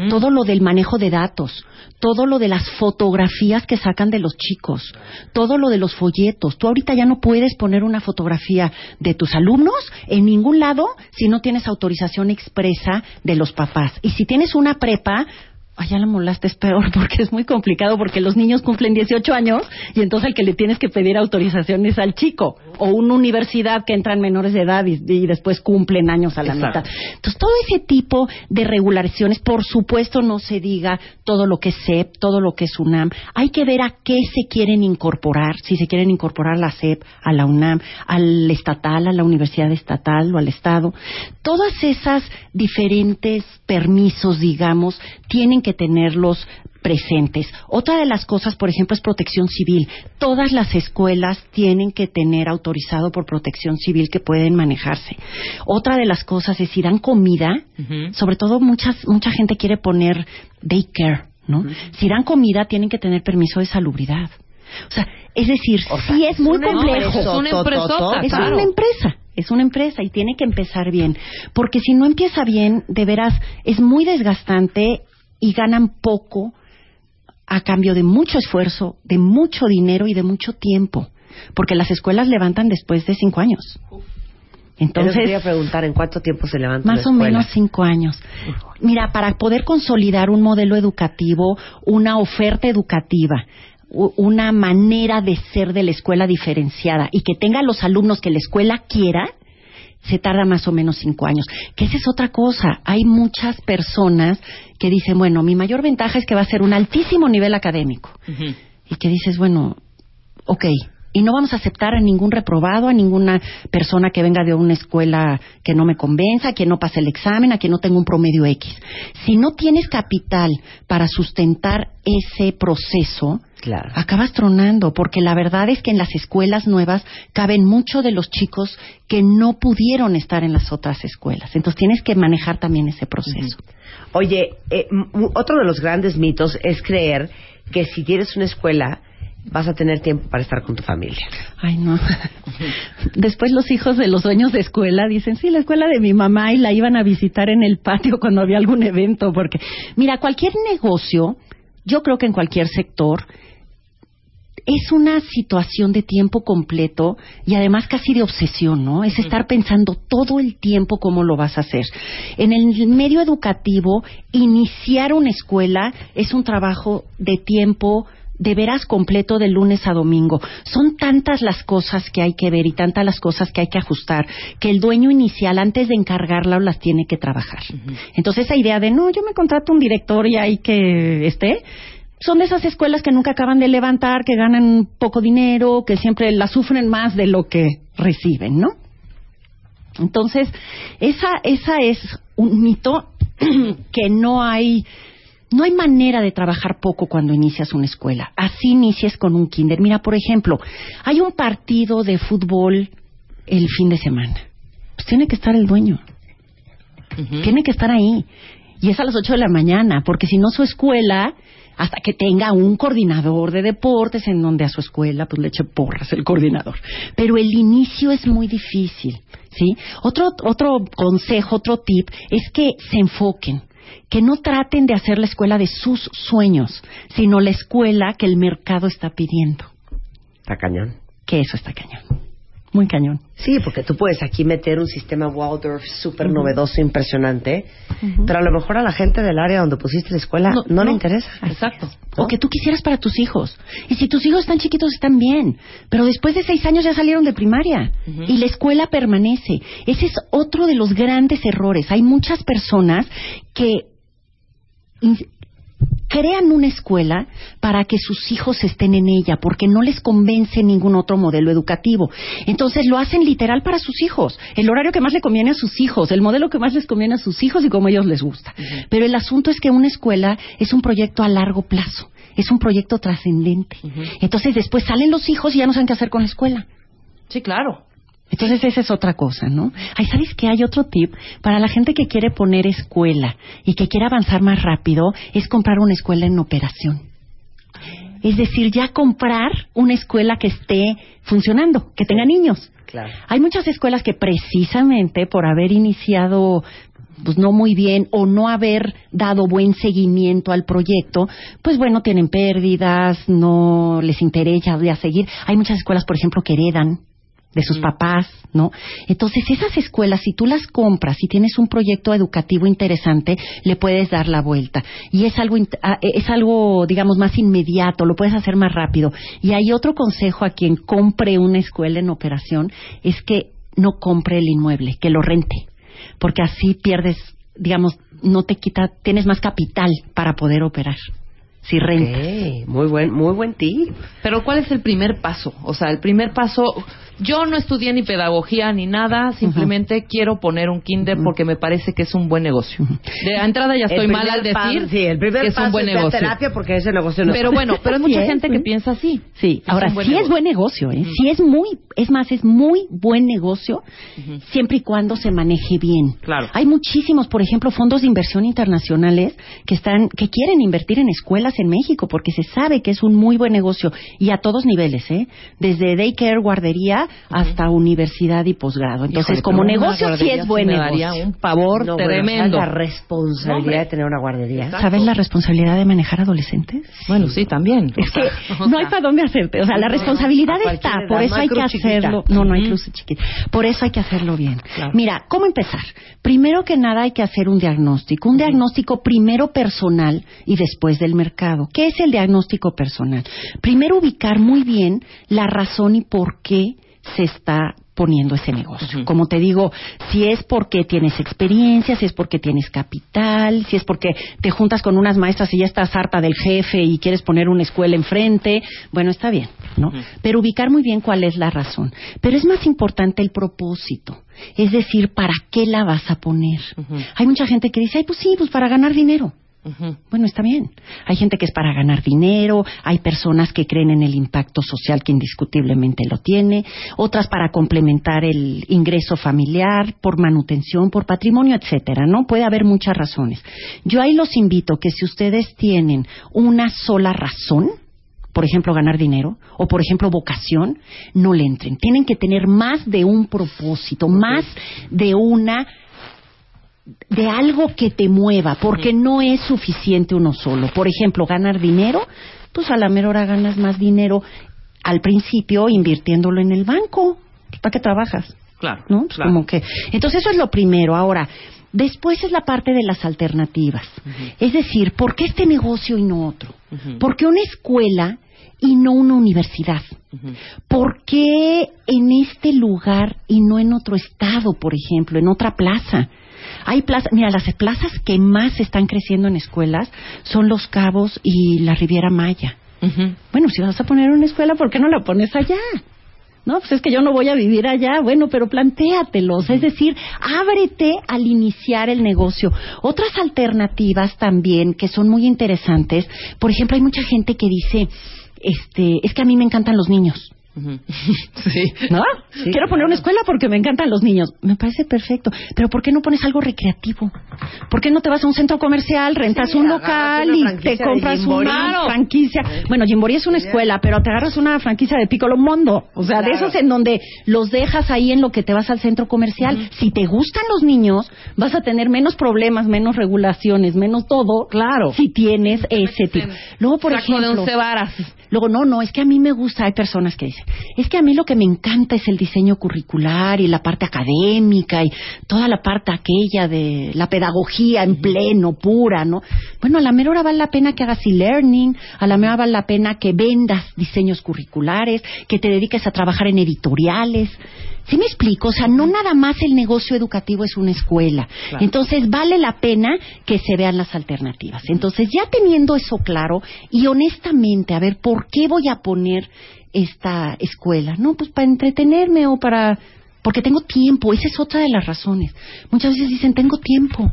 Todo lo del manejo de datos, todo lo de las fotografías que sacan de los chicos, todo lo de los folletos. Tú ahorita ya no puedes poner una fotografía de tus alumnos en ningún lado si no tienes autorización expresa de los papás. Y si tienes una prepa, Ay, ya la molaste, es peor porque es muy complicado porque los niños cumplen 18 años y entonces al que le tienes que pedir autorización es al chico o una universidad que entran menores de edad y, y después cumplen años a la Exacto. mitad. Entonces, todo ese tipo de regulaciones, por supuesto, no se diga todo lo que es CEP, todo lo que es UNAM. Hay que ver a qué se quieren incorporar, si se quieren incorporar a la CEP, a la UNAM, al estatal, a la universidad estatal o al Estado. Todas esas diferentes permisos, digamos, tienen que tenerlos presentes. Otra de las cosas, por ejemplo, es protección civil. Todas las escuelas tienen que tener autorizado por protección civil que pueden manejarse. Otra de las cosas es si dan comida, sobre todo muchas, mucha gente quiere poner daycare, ¿no? Si dan comida tienen que tener permiso de salubridad. O sea, es decir, O sea, sí es muy complejo. empresa, Es una empresota, Es claro. una empresa, es una empresa y tiene que empezar bien. Porque si no empieza bien, de veras, es muy desgastante y ganan poco a cambio de mucho esfuerzo, de mucho dinero y de mucho tiempo. Porque las escuelas levantan después de cinco años. Entonces, quería preguntar en cuánto tiempo se levanta más la o menos cinco años. Mira, para poder consolidar un modelo educativo, una oferta educativa una manera de ser de la escuela diferenciada y que tenga los alumnos que la escuela quiera, se tarda más o menos cinco años. Que esa es otra cosa. Hay muchas personas que dicen, bueno, mi mayor ventaja es que va a ser un altísimo nivel académico. Y que dices, bueno, ok, y no vamos a aceptar a ningún reprobado, a ninguna persona que venga de una escuela que no me convenza, que no pase el examen, a que no tenga un promedio X. Si no tienes capital para sustentar ese proceso, Claro. acabas tronando, porque la verdad es que en las escuelas nuevas caben muchos de los chicos que no pudieron estar en las otras escuelas. Entonces tienes que manejar también ese proceso. Oye, eh, otro de los grandes mitos es creer que si tienes una escuela vas a tener tiempo para estar con tu familia. Ay, no. Después los hijos de los dueños de escuela dicen, sí, la escuela de mi mamá y la iban a visitar en el patio cuando había algún evento, porque, mira, cualquier negocio, yo creo que en cualquier sector, es una situación de tiempo completo y además casi de obsesión, ¿no? Es estar pensando todo el tiempo cómo lo vas a hacer. En el medio educativo, iniciar una escuela es un trabajo de tiempo de veras completo de lunes a domingo. Son tantas las cosas que hay que ver y tantas las cosas que hay que ajustar que el dueño inicial antes de encargarla las tiene que trabajar. Entonces esa idea de no, yo me contrato un director y ahí que esté, son de esas escuelas que nunca acaban de levantar, que ganan poco dinero, que siempre la sufren más de lo que reciben, ¿no? Entonces, esa, esa es un mito que no hay, no hay manera de trabajar poco cuando inicias una escuela. Así inicies con un kinder. Mira, por ejemplo, hay un partido de fútbol el fin de semana. Pues tiene que estar el dueño. Tiene que estar ahí. Y es a las 8 de la mañana, porque si no su escuela, hasta que tenga un coordinador de deportes en donde a su escuela pues le eche porras el coordinador. Pero el inicio es muy difícil, ¿sí? Otro, otro consejo, otro tip es que se enfoquen que no traten de hacer la escuela de sus sueños, sino la escuela que el mercado está pidiendo. Está cañón. Que eso está cañón. Muy cañón. Sí, porque tú puedes aquí meter un sistema Waldorf súper novedoso, impresionante, pero a lo mejor a la gente del área donde pusiste la escuela no, le interesa. Exacto. O que tú quisieras para tus hijos. Y si tus hijos están chiquitos, están bien. Pero después de seis años ya salieron de primaria. Y la escuela permanece. Ese es otro de los grandes errores. Hay muchas personas que crean una escuela para que sus hijos estén en ella, porque no les convence ningún otro modelo educativo. Entonces lo hacen literal para sus hijos, el horario que más le conviene a sus hijos, el modelo que más les conviene a sus hijos y como a ellos les gusta. Pero el asunto es que una escuela es un proyecto a largo plazo, es un proyecto trascendente. Entonces después salen los hijos y ya no saben qué hacer con la escuela. Sí, claro. Entonces esa es otra cosa, ¿no? Ay, ¿sabes qué? Hay otro tip para la gente que quiere poner escuela y que quiere avanzar más rápido, es comprar una escuela en operación. Es decir, ya comprar una escuela que esté funcionando, que tenga niños. Claro. Hay muchas escuelas que precisamente por haber iniciado pues no muy bien o no haber dado buen seguimiento al proyecto, pues bueno, tienen pérdidas, no les interesa ya seguir. Hay muchas escuelas, por ejemplo, que heredan de sus papás, ¿no? Entonces, esas escuelas, si tú las compras y tienes un proyecto educativo interesante, le puedes dar la vuelta. Y es algo, ah, eh, es algo, digamos, más inmediato, lo puedes hacer más rápido. Y hay otro consejo a quien compre una escuela en operación, es que no compre el inmueble, que lo rente. Porque así pierdes, digamos, no te quita, tienes más capital para poder operar. Si rentas. Ok, Muy buen, muy buen tip. Pero ¿cuál es el primer paso? O sea, el primer paso, yo no estudié ni pedagogía ni nada, simplemente quiero poner un kinder porque me parece que es un buen negocio. De entrada ya estoy mal al decir paso- sí, el primer que es paso un buen es negocio. terapia porque ese negocio no Pero bueno, pero hay mucha es, gente sí. que piensa así. Sí, ahora sí es buen negocio, ¿eh? Sí es muy, es más, es muy buen negocio siempre y cuando se maneje bien. Claro. Hay muchísimos, por ejemplo, fondos de inversión internacionales que están, que quieren invertir en escuelas en México porque se sabe que es un muy buen negocio y a todos niveles, ¿eh? Desde daycare, guardería hasta universidad y posgrado. Entonces, Híjole, como negocio sí es buen me negocio. daría un pavor No, bueno, tremendo. ¿sabes la responsabilidad de tener una guardería. ¿Sabes la responsabilidad de manejar adolescentes? Bueno, sí, también. Es O que no hay para dónde hacerte. O sea, la responsabilidad está. Por eso hay que chiquita. hacerlo. No, no hay cruz chiquita. Por eso hay que hacerlo bien. Claro. Mira, ¿cómo empezar? Primero que nada hay que hacer un diagnóstico. Un diagnóstico primero personal y después del mercado. Marcado. ¿Qué es el diagnóstico personal? Primero ubicar muy bien la razón y por qué se está poniendo ese negocio. Como te digo, si es porque tienes experiencia, si es porque tienes capital, si es porque te juntas con unas maestras y ya estás harta del jefe y quieres poner una escuela enfrente, bueno, está bien, ¿no? Pero ubicar muy bien cuál es la razón. Pero es más importante el propósito. Es decir, ¿para qué la vas a poner? Hay mucha gente que dice, ay, pues sí, pues para ganar dinero. Bueno, está bien. Hay gente que es para ganar dinero, hay personas que creen en el impacto social que indiscutiblemente lo tiene, otras para complementar el ingreso familiar, por manutención, por patrimonio, etcétera, ¿no? Puede haber muchas razones. Yo ahí los invito que si ustedes tienen una sola razón, por ejemplo, ganar dinero, o por ejemplo, vocación, no le entren. Tienen que tener más de un propósito, más de una de algo que te mueva, porque no es suficiente uno solo. Por ejemplo, ganar dinero, pues a la mera hora ganas más dinero al principio invirtiéndolo en el banco. ¿Para qué trabajas? Claro. ¿No? Pues como que. Entonces eso es lo primero. Ahora, después es la parte de las alternativas. Es decir, ¿por qué este negocio y no otro? ¿Por qué una escuela y no una universidad? ¿Por qué en este lugar y no en otro estado, por ejemplo, en otra plaza? Hay plazas, mira, las plazas que más están creciendo en escuelas son Los Cabos y la Riviera Maya. Bueno, si vas a poner una escuela, ¿por qué no la pones allá? No, pues es que yo no voy a vivir allá. Bueno, pero plantéatelos. Es decir, ábrete al iniciar el negocio. Otras alternativas también que son muy interesantes. Por ejemplo, hay mucha gente que dice, este, es que a mí me encantan los niños. Sí. ¿No? Quiero poner una escuela porque me encantan los niños. Me parece perfecto. Pero ¿por qué no pones algo recreativo? ¿Por qué no te vas a un centro comercial, rentas un local y te compras una franquicia? Bueno, Jimbori es una escuela, pero te agarras una franquicia de Piccolo Mondo. O sea, de esos en donde los dejas ahí en lo que te vas al centro comercial. Si te gustan los niños, vas a tener menos problemas, menos regulaciones, menos todo. Claro. Si tienes ese tipo. Luego, por Saco ejemplo... de once varas. Luego, no, no, es que a mí me gusta, hay personas que dicen, es que a mí lo que me encanta es el diseño curricular y la parte académica y toda la parte aquella de la pedagogía en pleno, pura, ¿no? Bueno, a la mera hora vale la pena que hagas e-learning, a la mera hora vale la pena que vendas diseños curriculares, que te dediques a trabajar en editoriales. ¿Sí me explico? O sea, no nada más el negocio educativo es una escuela. Entonces, vale la pena que se vean las alternativas. Entonces, ya teniendo eso claro y honestamente, a ver, ¿por qué voy a poner esta escuela? No, pues para entretenerme o para... Porque tengo tiempo, esa es otra de las razones. Muchas veces dicen, tengo tiempo.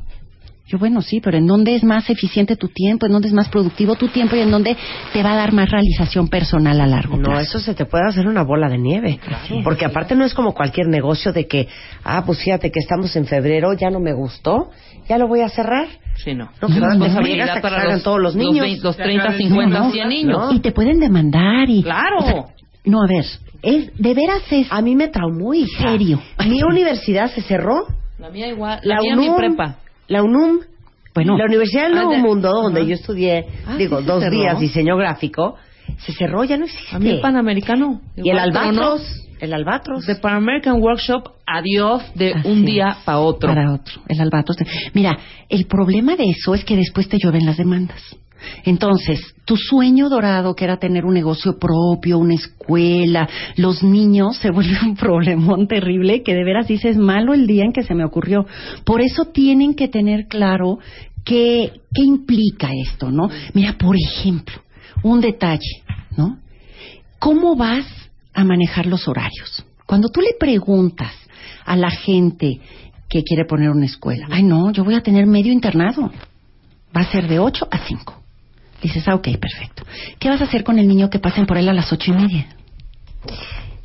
Yo, bueno, sí, pero ¿en dónde es más eficiente tu tiempo? ¿En dónde es más productivo tu tiempo? ¿Y en dónde te va a dar más realización personal a largo No, plazo? eso se te puede hacer una bola de nieve. Porque aparte no es como cualquier negocio de que, ah, pues fíjate que estamos en febrero, ya no me gustó, ya lo voy a cerrar. Sí, no. No, Responsabilidad responsabilidad hasta que salgan todos los niños. vein- Los, 30, 50, No, 100 niños. Y te pueden demandar y... Claro. O sea, no, a ver, es, de veras es A mí me traumó, hija. serio. Mi universidad se cerró. La mía igual. La, La, mía UNUM, mi prepa. La UNUM. Bueno. la Universidad del Ah, Nuevo de- Mundo, donde yo estudié, Ah, digo, sí dos cerró. días diseño gráfico, se cerró, ya no existe. A mí el Panamericano. y el. Albatros. El Albatros. De Pan American Workshop, adiós de Así un día para otro. Para otro, el albatros. Mira, el problema de eso es que después te llueven las demandas. Entonces, tu sueño dorado, que era tener un negocio propio, una escuela, los niños, se vuelve un problemón terrible que de veras dices malo el día en que se me ocurrió. Por eso tienen que tener claro qué, qué implica esto, ¿no? Mira, por ejemplo, un detalle, ¿no? ¿Cómo vas a manejar los horarios? Cuando tú le preguntas a la gente que quiere poner una escuela, ay no, yo voy a tener medio internado. Va a ser de 8 a 5. Dices, ah, ok, perfecto. ¿Qué vas a hacer con el niño que pasen por él a las ocho y media?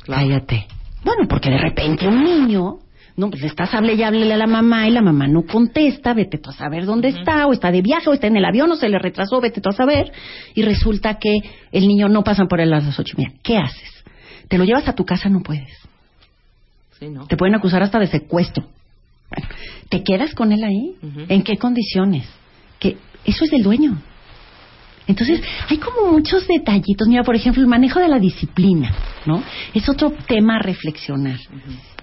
Cállate. Bueno, porque de repente un niño, no, pues estás hable y háblele a la mamá y la mamá no contesta, vete tú a saber dónde está, o está de viaje, o está en el avión, o se le retrasó, vete tú a saber, y resulta que el niño no pasa por él a las ocho y media. ¿Qué haces? ¿Te lo llevas a tu casa? No puedes. Sí, ¿no? Te pueden acusar hasta de secuestro. Bueno, ¿Te quedas con él ahí? ¿En qué condiciones? Que eso es del dueño. Entonces, hay como muchos detallitos. Mira, por ejemplo, el manejo de la disciplina, ¿no? Es otro tema a reflexionar.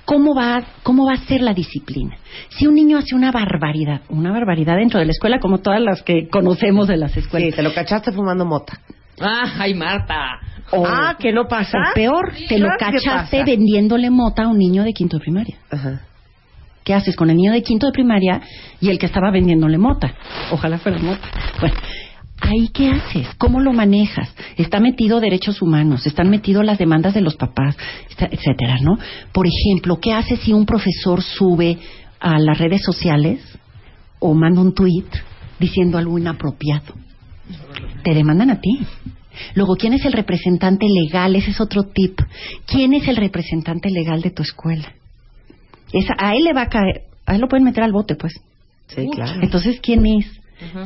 ¿cómo va, ¿cómo va a ser la disciplina? Si un niño hace una barbaridad, una barbaridad dentro de la escuela, como todas las que conocemos de las Sí, escuelas, te lo cachaste fumando mota. Ah, ay, Marta. o, ah, que no pasa. o peor, te lo cachaste vendiéndole mota a un niño de quinto de primaria. Ajá. ¿Qué haces con el niño de quinto de primaria y el que estaba vendiéndole mota? Ojalá fuera mota. Bueno, ¿ahí qué haces? ¿Cómo lo manejas? Está metido derechos humanos, están metidos las demandas de los papás, etcétera, ¿no? Por ejemplo, ¿qué haces si un profesor sube a las redes sociales o manda un tweet diciendo algo inapropiado? Te demandan a ti. Luego, ¿quién es el representante legal? Ese es otro tip. ¿Quién es el representante legal de tu escuela? Esa, a él le va a caer, a él lo pueden meter al bote, pues. Sí, claro. Entonces, ¿quién es?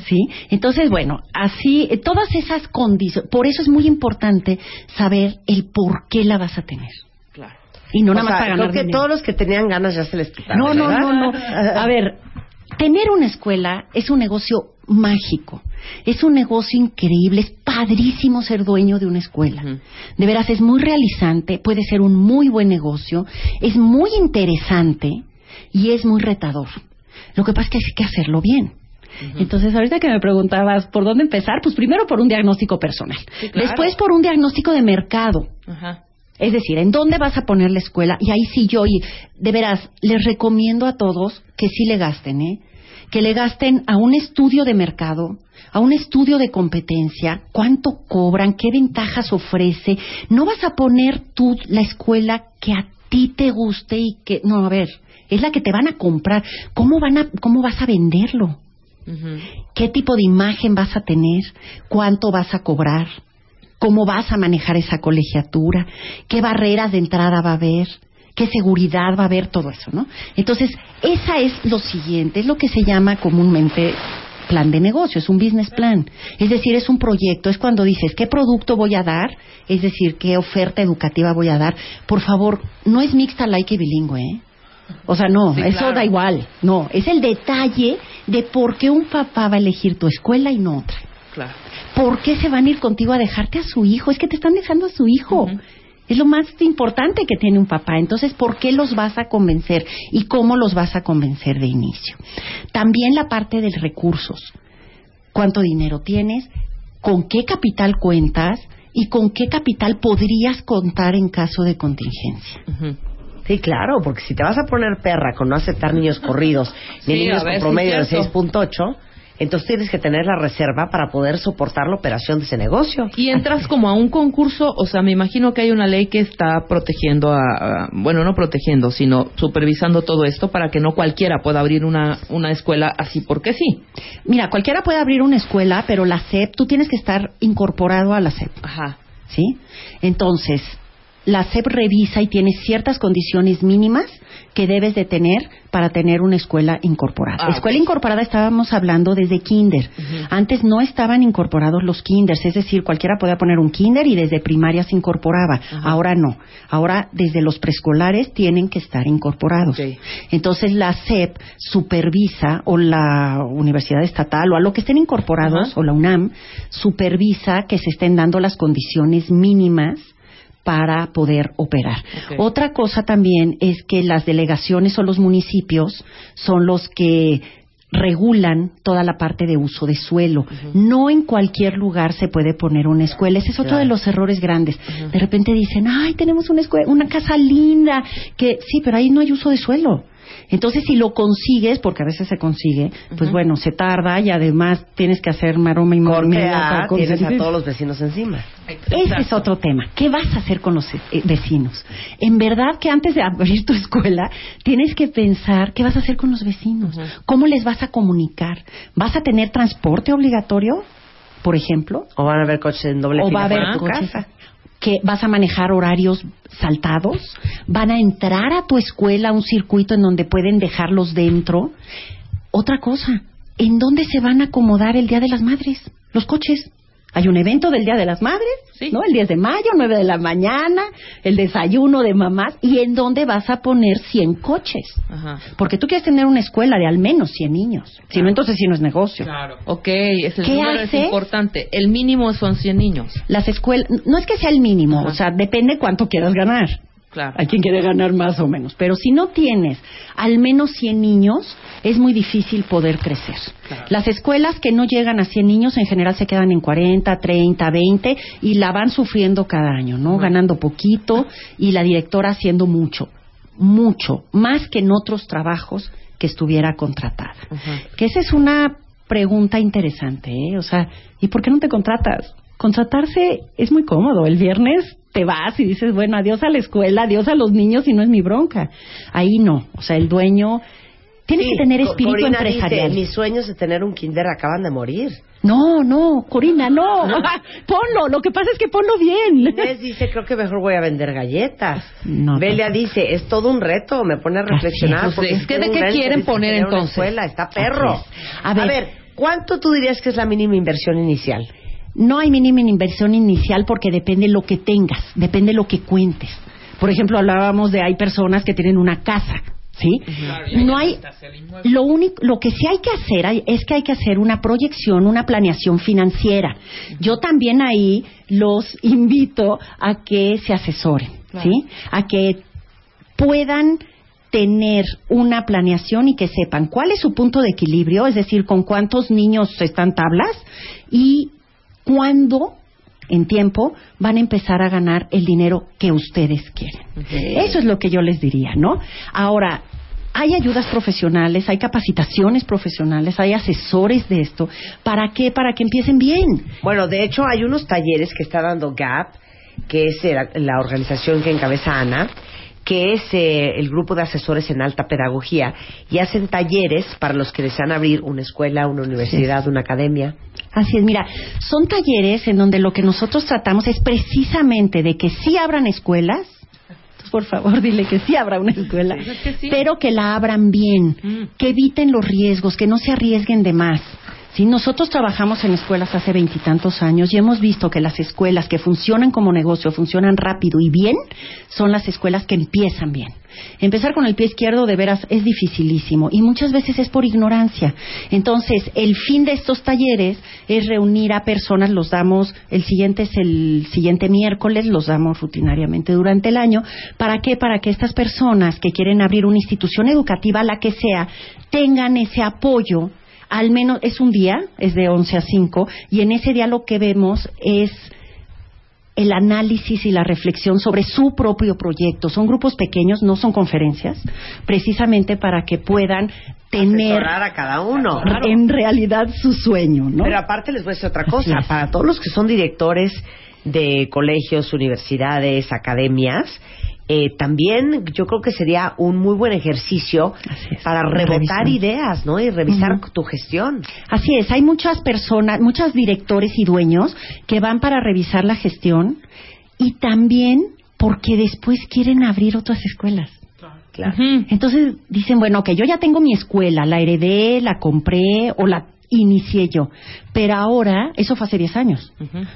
¿Sí? Entonces, bueno, así, eh, todas esas condiciones, por eso es muy importante saber el por qué la vas a tener. Claro. Y no O nada más sea, para ganar creo que dinero. todos los que tenían ganas ya se les quitaron. No, no, no, no. A ver, tener una escuela es un negocio mágico. Es un negocio increíble. Es padrísimo ser dueño de una escuela. De veras, es muy realizante. Puede ser un muy buen negocio. Es muy interesante y es muy retador. Lo que pasa es que hay que hacerlo bien. Entonces, ahorita que me preguntabas por dónde empezar, pues primero por un diagnóstico personal. Sí, claro. Después por un diagnóstico de mercado. Ajá. Es decir, ¿en dónde vas a poner la escuela? Y ahí sí yo, y de veras, les recomiendo a todos que sí le gasten, ¿eh? Que le gasten a un estudio de mercado, a un estudio de competencia, cuánto cobran, qué ventajas ofrece. No vas a poner tú la escuela que a ti te guste y que... No, a ver, es la que te van a comprar. ¿Cómo, van a, cómo vas a venderlo? Qué tipo de imagen vas a tener, cuánto vas a cobrar, cómo vas a manejar esa colegiatura, qué barreras de entrada va a haber, qué seguridad va a haber, todo eso, ¿no? Entonces, esa es lo siguiente, es lo que se llama comúnmente plan de negocio, es un business plan. Es decir, es un proyecto, es cuando dices, ¿qué producto voy a dar? Es decir, ¿qué oferta educativa voy a dar? Por favor, no es mixta, like y bilingüe, ¿eh? O sea, no, Sí, eso claro. da igual. No, es el detalle de por qué un papá va a elegir tu escuela y no otra. Claro. ¿Por qué se van a ir contigo a dejarte a su hijo? Es que te están dejando a su hijo. Es lo más importante que tiene un papá. Entonces, ¿por qué los vas a convencer? ¿Y cómo los vas a convencer de inicio? También la parte de recursos. ¿Cuánto dinero tienes? ¿Con qué capital cuentas? ¿Y con qué capital podrías contar en caso de contingencia? Ujú. Sí, claro, porque si te vas a poner perra con no aceptar niños corridos, ni Sí, niños ver, con sí, promedio de cierto. 6.8, entonces tienes que tener la reserva para poder soportar la operación de ese negocio. Y entras como a un concurso, o sea, me imagino que hay una ley que está protegiendo a, a- bueno, no protegiendo, sino supervisando todo esto para que no cualquiera pueda abrir una, una escuela así porque sí. Mira, cualquiera puede abrir una escuela, pero la SEP, tú tienes que estar incorporado a la SEP. Ajá. ¿sí? Entonces, la SEP revisa y tiene ciertas condiciones mínimas que debes de tener para tener una escuela incorporada. Ah, escuela incorporada estábamos hablando desde kinder. Antes no estaban incorporados los kinders, es decir, cualquiera podía poner un kinder y desde primaria se incorporaba. Ahora no. Ahora desde los preescolares tienen que estar incorporados. Entonces la SEP supervisa o la Universidad Estatal o a lo que estén incorporados o la UNAM supervisa que se estén dando las condiciones mínimas para poder operar. Otra cosa también es que las delegaciones o los municipios son los que regulan toda la parte de uso de suelo. No en cualquier lugar se puede poner una escuela. Ese es otro Claro. de los errores grandes. De repente dicen, ay, tenemos una escuela, una casa linda, que sí, pero ahí no hay uso de suelo. Entonces, si lo consigues, porque a veces se consigue, pues bueno, se tarda y además tienes que hacer maroma y Corte mormela A, para tienes a todos los vecinos encima. Ese es otro tema. ¿Qué vas a hacer con los eh, vecinos? En verdad que antes de abrir tu escuela, tienes que pensar qué vas a hacer con los vecinos. ¿Cómo les vas a comunicar? ¿Vas a tener transporte obligatorio, por ejemplo? O van a haber coches en doble ¿O fila va a haber tu coches? casa. Que vas a manejar horarios saltados, van a entrar a tu escuela un circuito en donde pueden dejarlos dentro. Otra cosa, ¿en dónde se van a acomodar el Día de las Madres? Los coches. Hay un evento del Día de las Madres, Sí. ¿no? El 10 de mayo, 9 de la mañana, el desayuno de mamás, y en dónde vas a poner 100 coches. Ajá. Porque tú quieres tener una escuela de al menos 100 niños. Si no, entonces sí no es negocio. Ok, es el ¿Qué número hace? es importante. El mínimo son 100 niños. Las escuelas, no es que sea el mínimo, Ajá. o sea, depende cuánto quieras ganar. Claro. Hay quien quiere ganar más o menos. Pero si no tienes al menos 100 niños, es muy difícil poder crecer. Las escuelas que no llegan a 100 niños en general se quedan en 40, 30, 20 y la van sufriendo cada año, ¿no? Ganando poquito y la directora haciendo mucho, mucho, más que en otros trabajos que estuviera contratada. Que esa es una pregunta interesante, ¿eh? O sea, ¿y por qué no te contratas? Contratarse es muy cómodo. El viernes te vas y dices, bueno, adiós a la escuela, adiós a los niños y no es mi bronca. Ahí no. O sea, el dueño tiene Sí, que tener espíritu Corina empresarial. Dice, mis sueños de tener un kinder acaban de morir. No, no, Corina, no. ponlo. Lo que pasa es que ponlo bien. Inés dice, creo que mejor voy a vender galletas. No, Belia dice, es todo un reto, me pone a reflexionar. Pues, porque es si que ¿de qué quieren poner entonces? escuela, está perro. Así es. A ver. ¿cuánto tú dirías que es la mínima inversión inicial? No hay mínima inversión inicial porque depende lo que tengas, depende lo que cuentes. Por ejemplo, hablábamos de hay personas que tienen una casa, ¿sí? No hay lo único lo que sí hay que hacer hay- es que hay que hacer una proyección, una planeación financiera. Yo también ahí los invito a que se asesoren, ¿sí? A que puedan tener una planeación y que sepan cuál es su punto de equilibrio, es decir, con cuántos niños están tablas y cuándo en tiempo van a empezar a ganar el dinero que ustedes quieren. Eso es lo que yo les diría, ¿no? Ahora, hay ayudas profesionales, hay capacitaciones profesionales, hay asesores de esto. ¿Para qué? Para que empiecen bien. Bueno, de hecho hay unos talleres que está dando GAP, que es la, la organización que encabeza Ana, que es eh, el grupo de asesores en alta pedagogía, y hacen talleres para los que desean abrir una escuela, una universidad, una academia. Así es, mira, son talleres en donde lo que nosotros tratamos es precisamente de que sí abran escuelas, por favor dile que sí abra una escuela, pero que la abran bien, que eviten los riesgos, que no se arriesguen de más. Si nosotros trabajamos en escuelas hace veintitantos años y hemos visto que las escuelas que funcionan como negocio, funcionan rápido y bien, son las escuelas que empiezan bien. Empezar con el pie izquierdo de veras es dificilísimo y muchas veces es por ignorancia. Entonces, el fin de estos talleres es reunir a personas, los damos, el siguiente es el siguiente miércoles, los damos rutinariamente durante el año. ¿Para qué? Para que estas personas que quieren abrir una institución educativa, la que sea, tengan ese apoyo al menos es un día, es de 11 a 5, y en ese día lo que vemos es el análisis y la reflexión sobre su propio proyecto. Son grupos pequeños, no son conferencias, precisamente para que puedan tener Asesorar a cada uno. en realidad su sueño, ¿no? Pero aparte les voy a decir otra cosa. Para todos los que son directores de colegios, universidades, academias, eh, también yo creo que sería un muy buen ejercicio para rebotar ideas, ¿no? Y revisar tu gestión. Así es, hay muchas personas, muchos directores y dueños que van para revisar la gestión y también porque después quieren abrir otras escuelas. Claro. Entonces dicen, bueno, que yo ya tengo mi escuela, la heredé, la compré o la inicié yo, pero ahora, eso fue hace 10 años,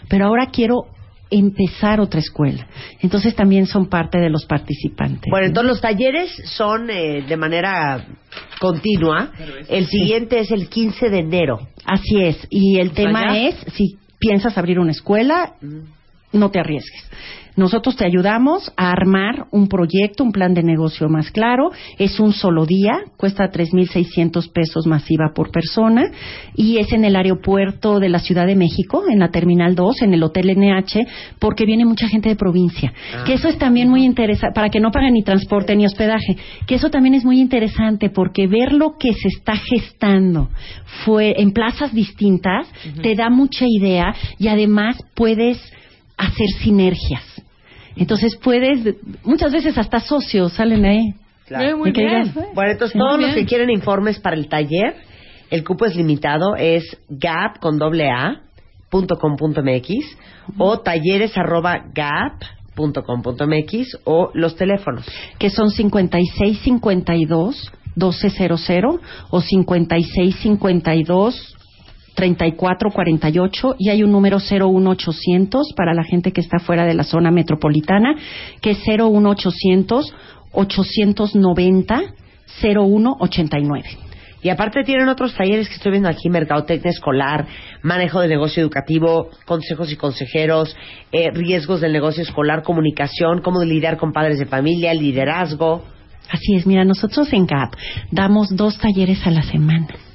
pero ahora quiero empezar otra escuela. Entonces también son parte de los participantes. Bueno, entonces los talleres son eh, de manera continua. El siguiente es el 15 de enero. Así es, y el tema allá. es, si piensas abrir una escuela, no te arriesgues. Nosotros te ayudamos a armar un proyecto, un plan de negocio más claro. Es un solo día, cuesta 3.600 pesos masiva por persona y es en el aeropuerto de la Ciudad de México, en la Terminal 2, en el Hotel NH, porque viene mucha gente de provincia. Que eso es también muy interesante, para que no paguen ni transporte ni hospedaje. Que eso también es muy interesante porque ver lo que se está gestando fue en plazas distintas te da mucha idea y además puedes hacer sinergias. Entonces puedes, muchas veces hasta socios salen ahí. Claro. muy bien. digas, "Eh, Bueno, entonces Sí, todos los que bien". quieren informes para el taller, el cupo es limitado, es gap con doble a punto com punto mx o talleres arroba gap punto com punto mx o los teléfonos. que son 5652 1200 o 5652 3448 y hay un número 01800 para la gente que está fuera de la zona metropolitana que es 01800 890 0189. Y aparte tienen otros talleres que estoy viendo aquí, mercadotecnia escolar, manejo de negocio educativo, consejos y consejeros, eh, riesgos del negocio escolar, comunicación, cómo lidiar con padres de familia, liderazgo. Así es, mira, nosotros en GAP damos dos talleres a la semana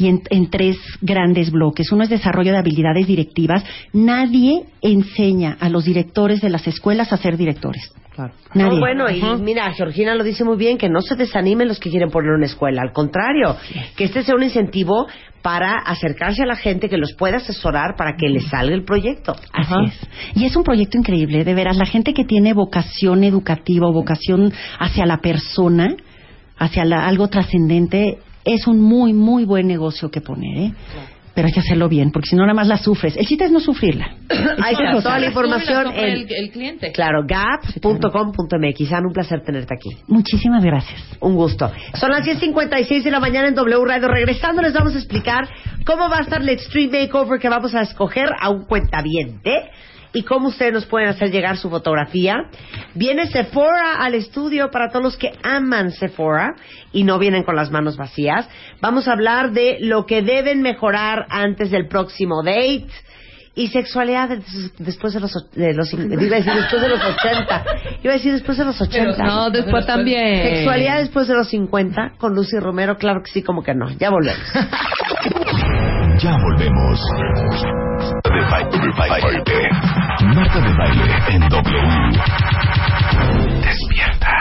y en, en, tres grandes bloques. Uno es desarrollo de habilidades directivas. Nadie enseña a los directores de las escuelas a ser directores. Claro. Nadie. No, bueno, y mira, Georgina lo dice muy bien, que no se desanimen los que quieren poner una escuela. Al contrario, que este sea un incentivo para acercarse a la gente que los pueda asesorar para que les salga el proyecto. Así es. Y es un proyecto increíble, de veras. La gente que tiene vocación educativa o vocación hacia la persona, hacia la- algo trascendente, es un muy, muy buen negocio que poner, ¿eh? Pero hay que hacerlo bien, porque si no, nada más la sufres. El chiste es no sufrirla. Ahí está toda la información en, el- el cliente. Claro, gap.com.mx. Un placer tenerte aquí. Muchísimas gracias. Un gusto. Son las 10.56 de la mañana en W Radio. Regresando les vamos a explicar cómo va a estar el Extreme Makeover que vamos a escoger a un cuentaviente y cómo ustedes nos pueden hacer llegar su fotografía. Viene Sephora al estudio para todos los que aman Sephora y no vienen con las manos vacías. Vamos a hablar de lo que deben mejorar antes del próximo date. Y sexualidad des- después de los, de los iba a decir después de los 80 iba a decir después de los 80 No, después también. Sexualidad después de los 50 con Lucy Romero, claro que sí, como que no. Ya volvemos. Ya volvemos. De baile. Marta de baile en W. Despierta.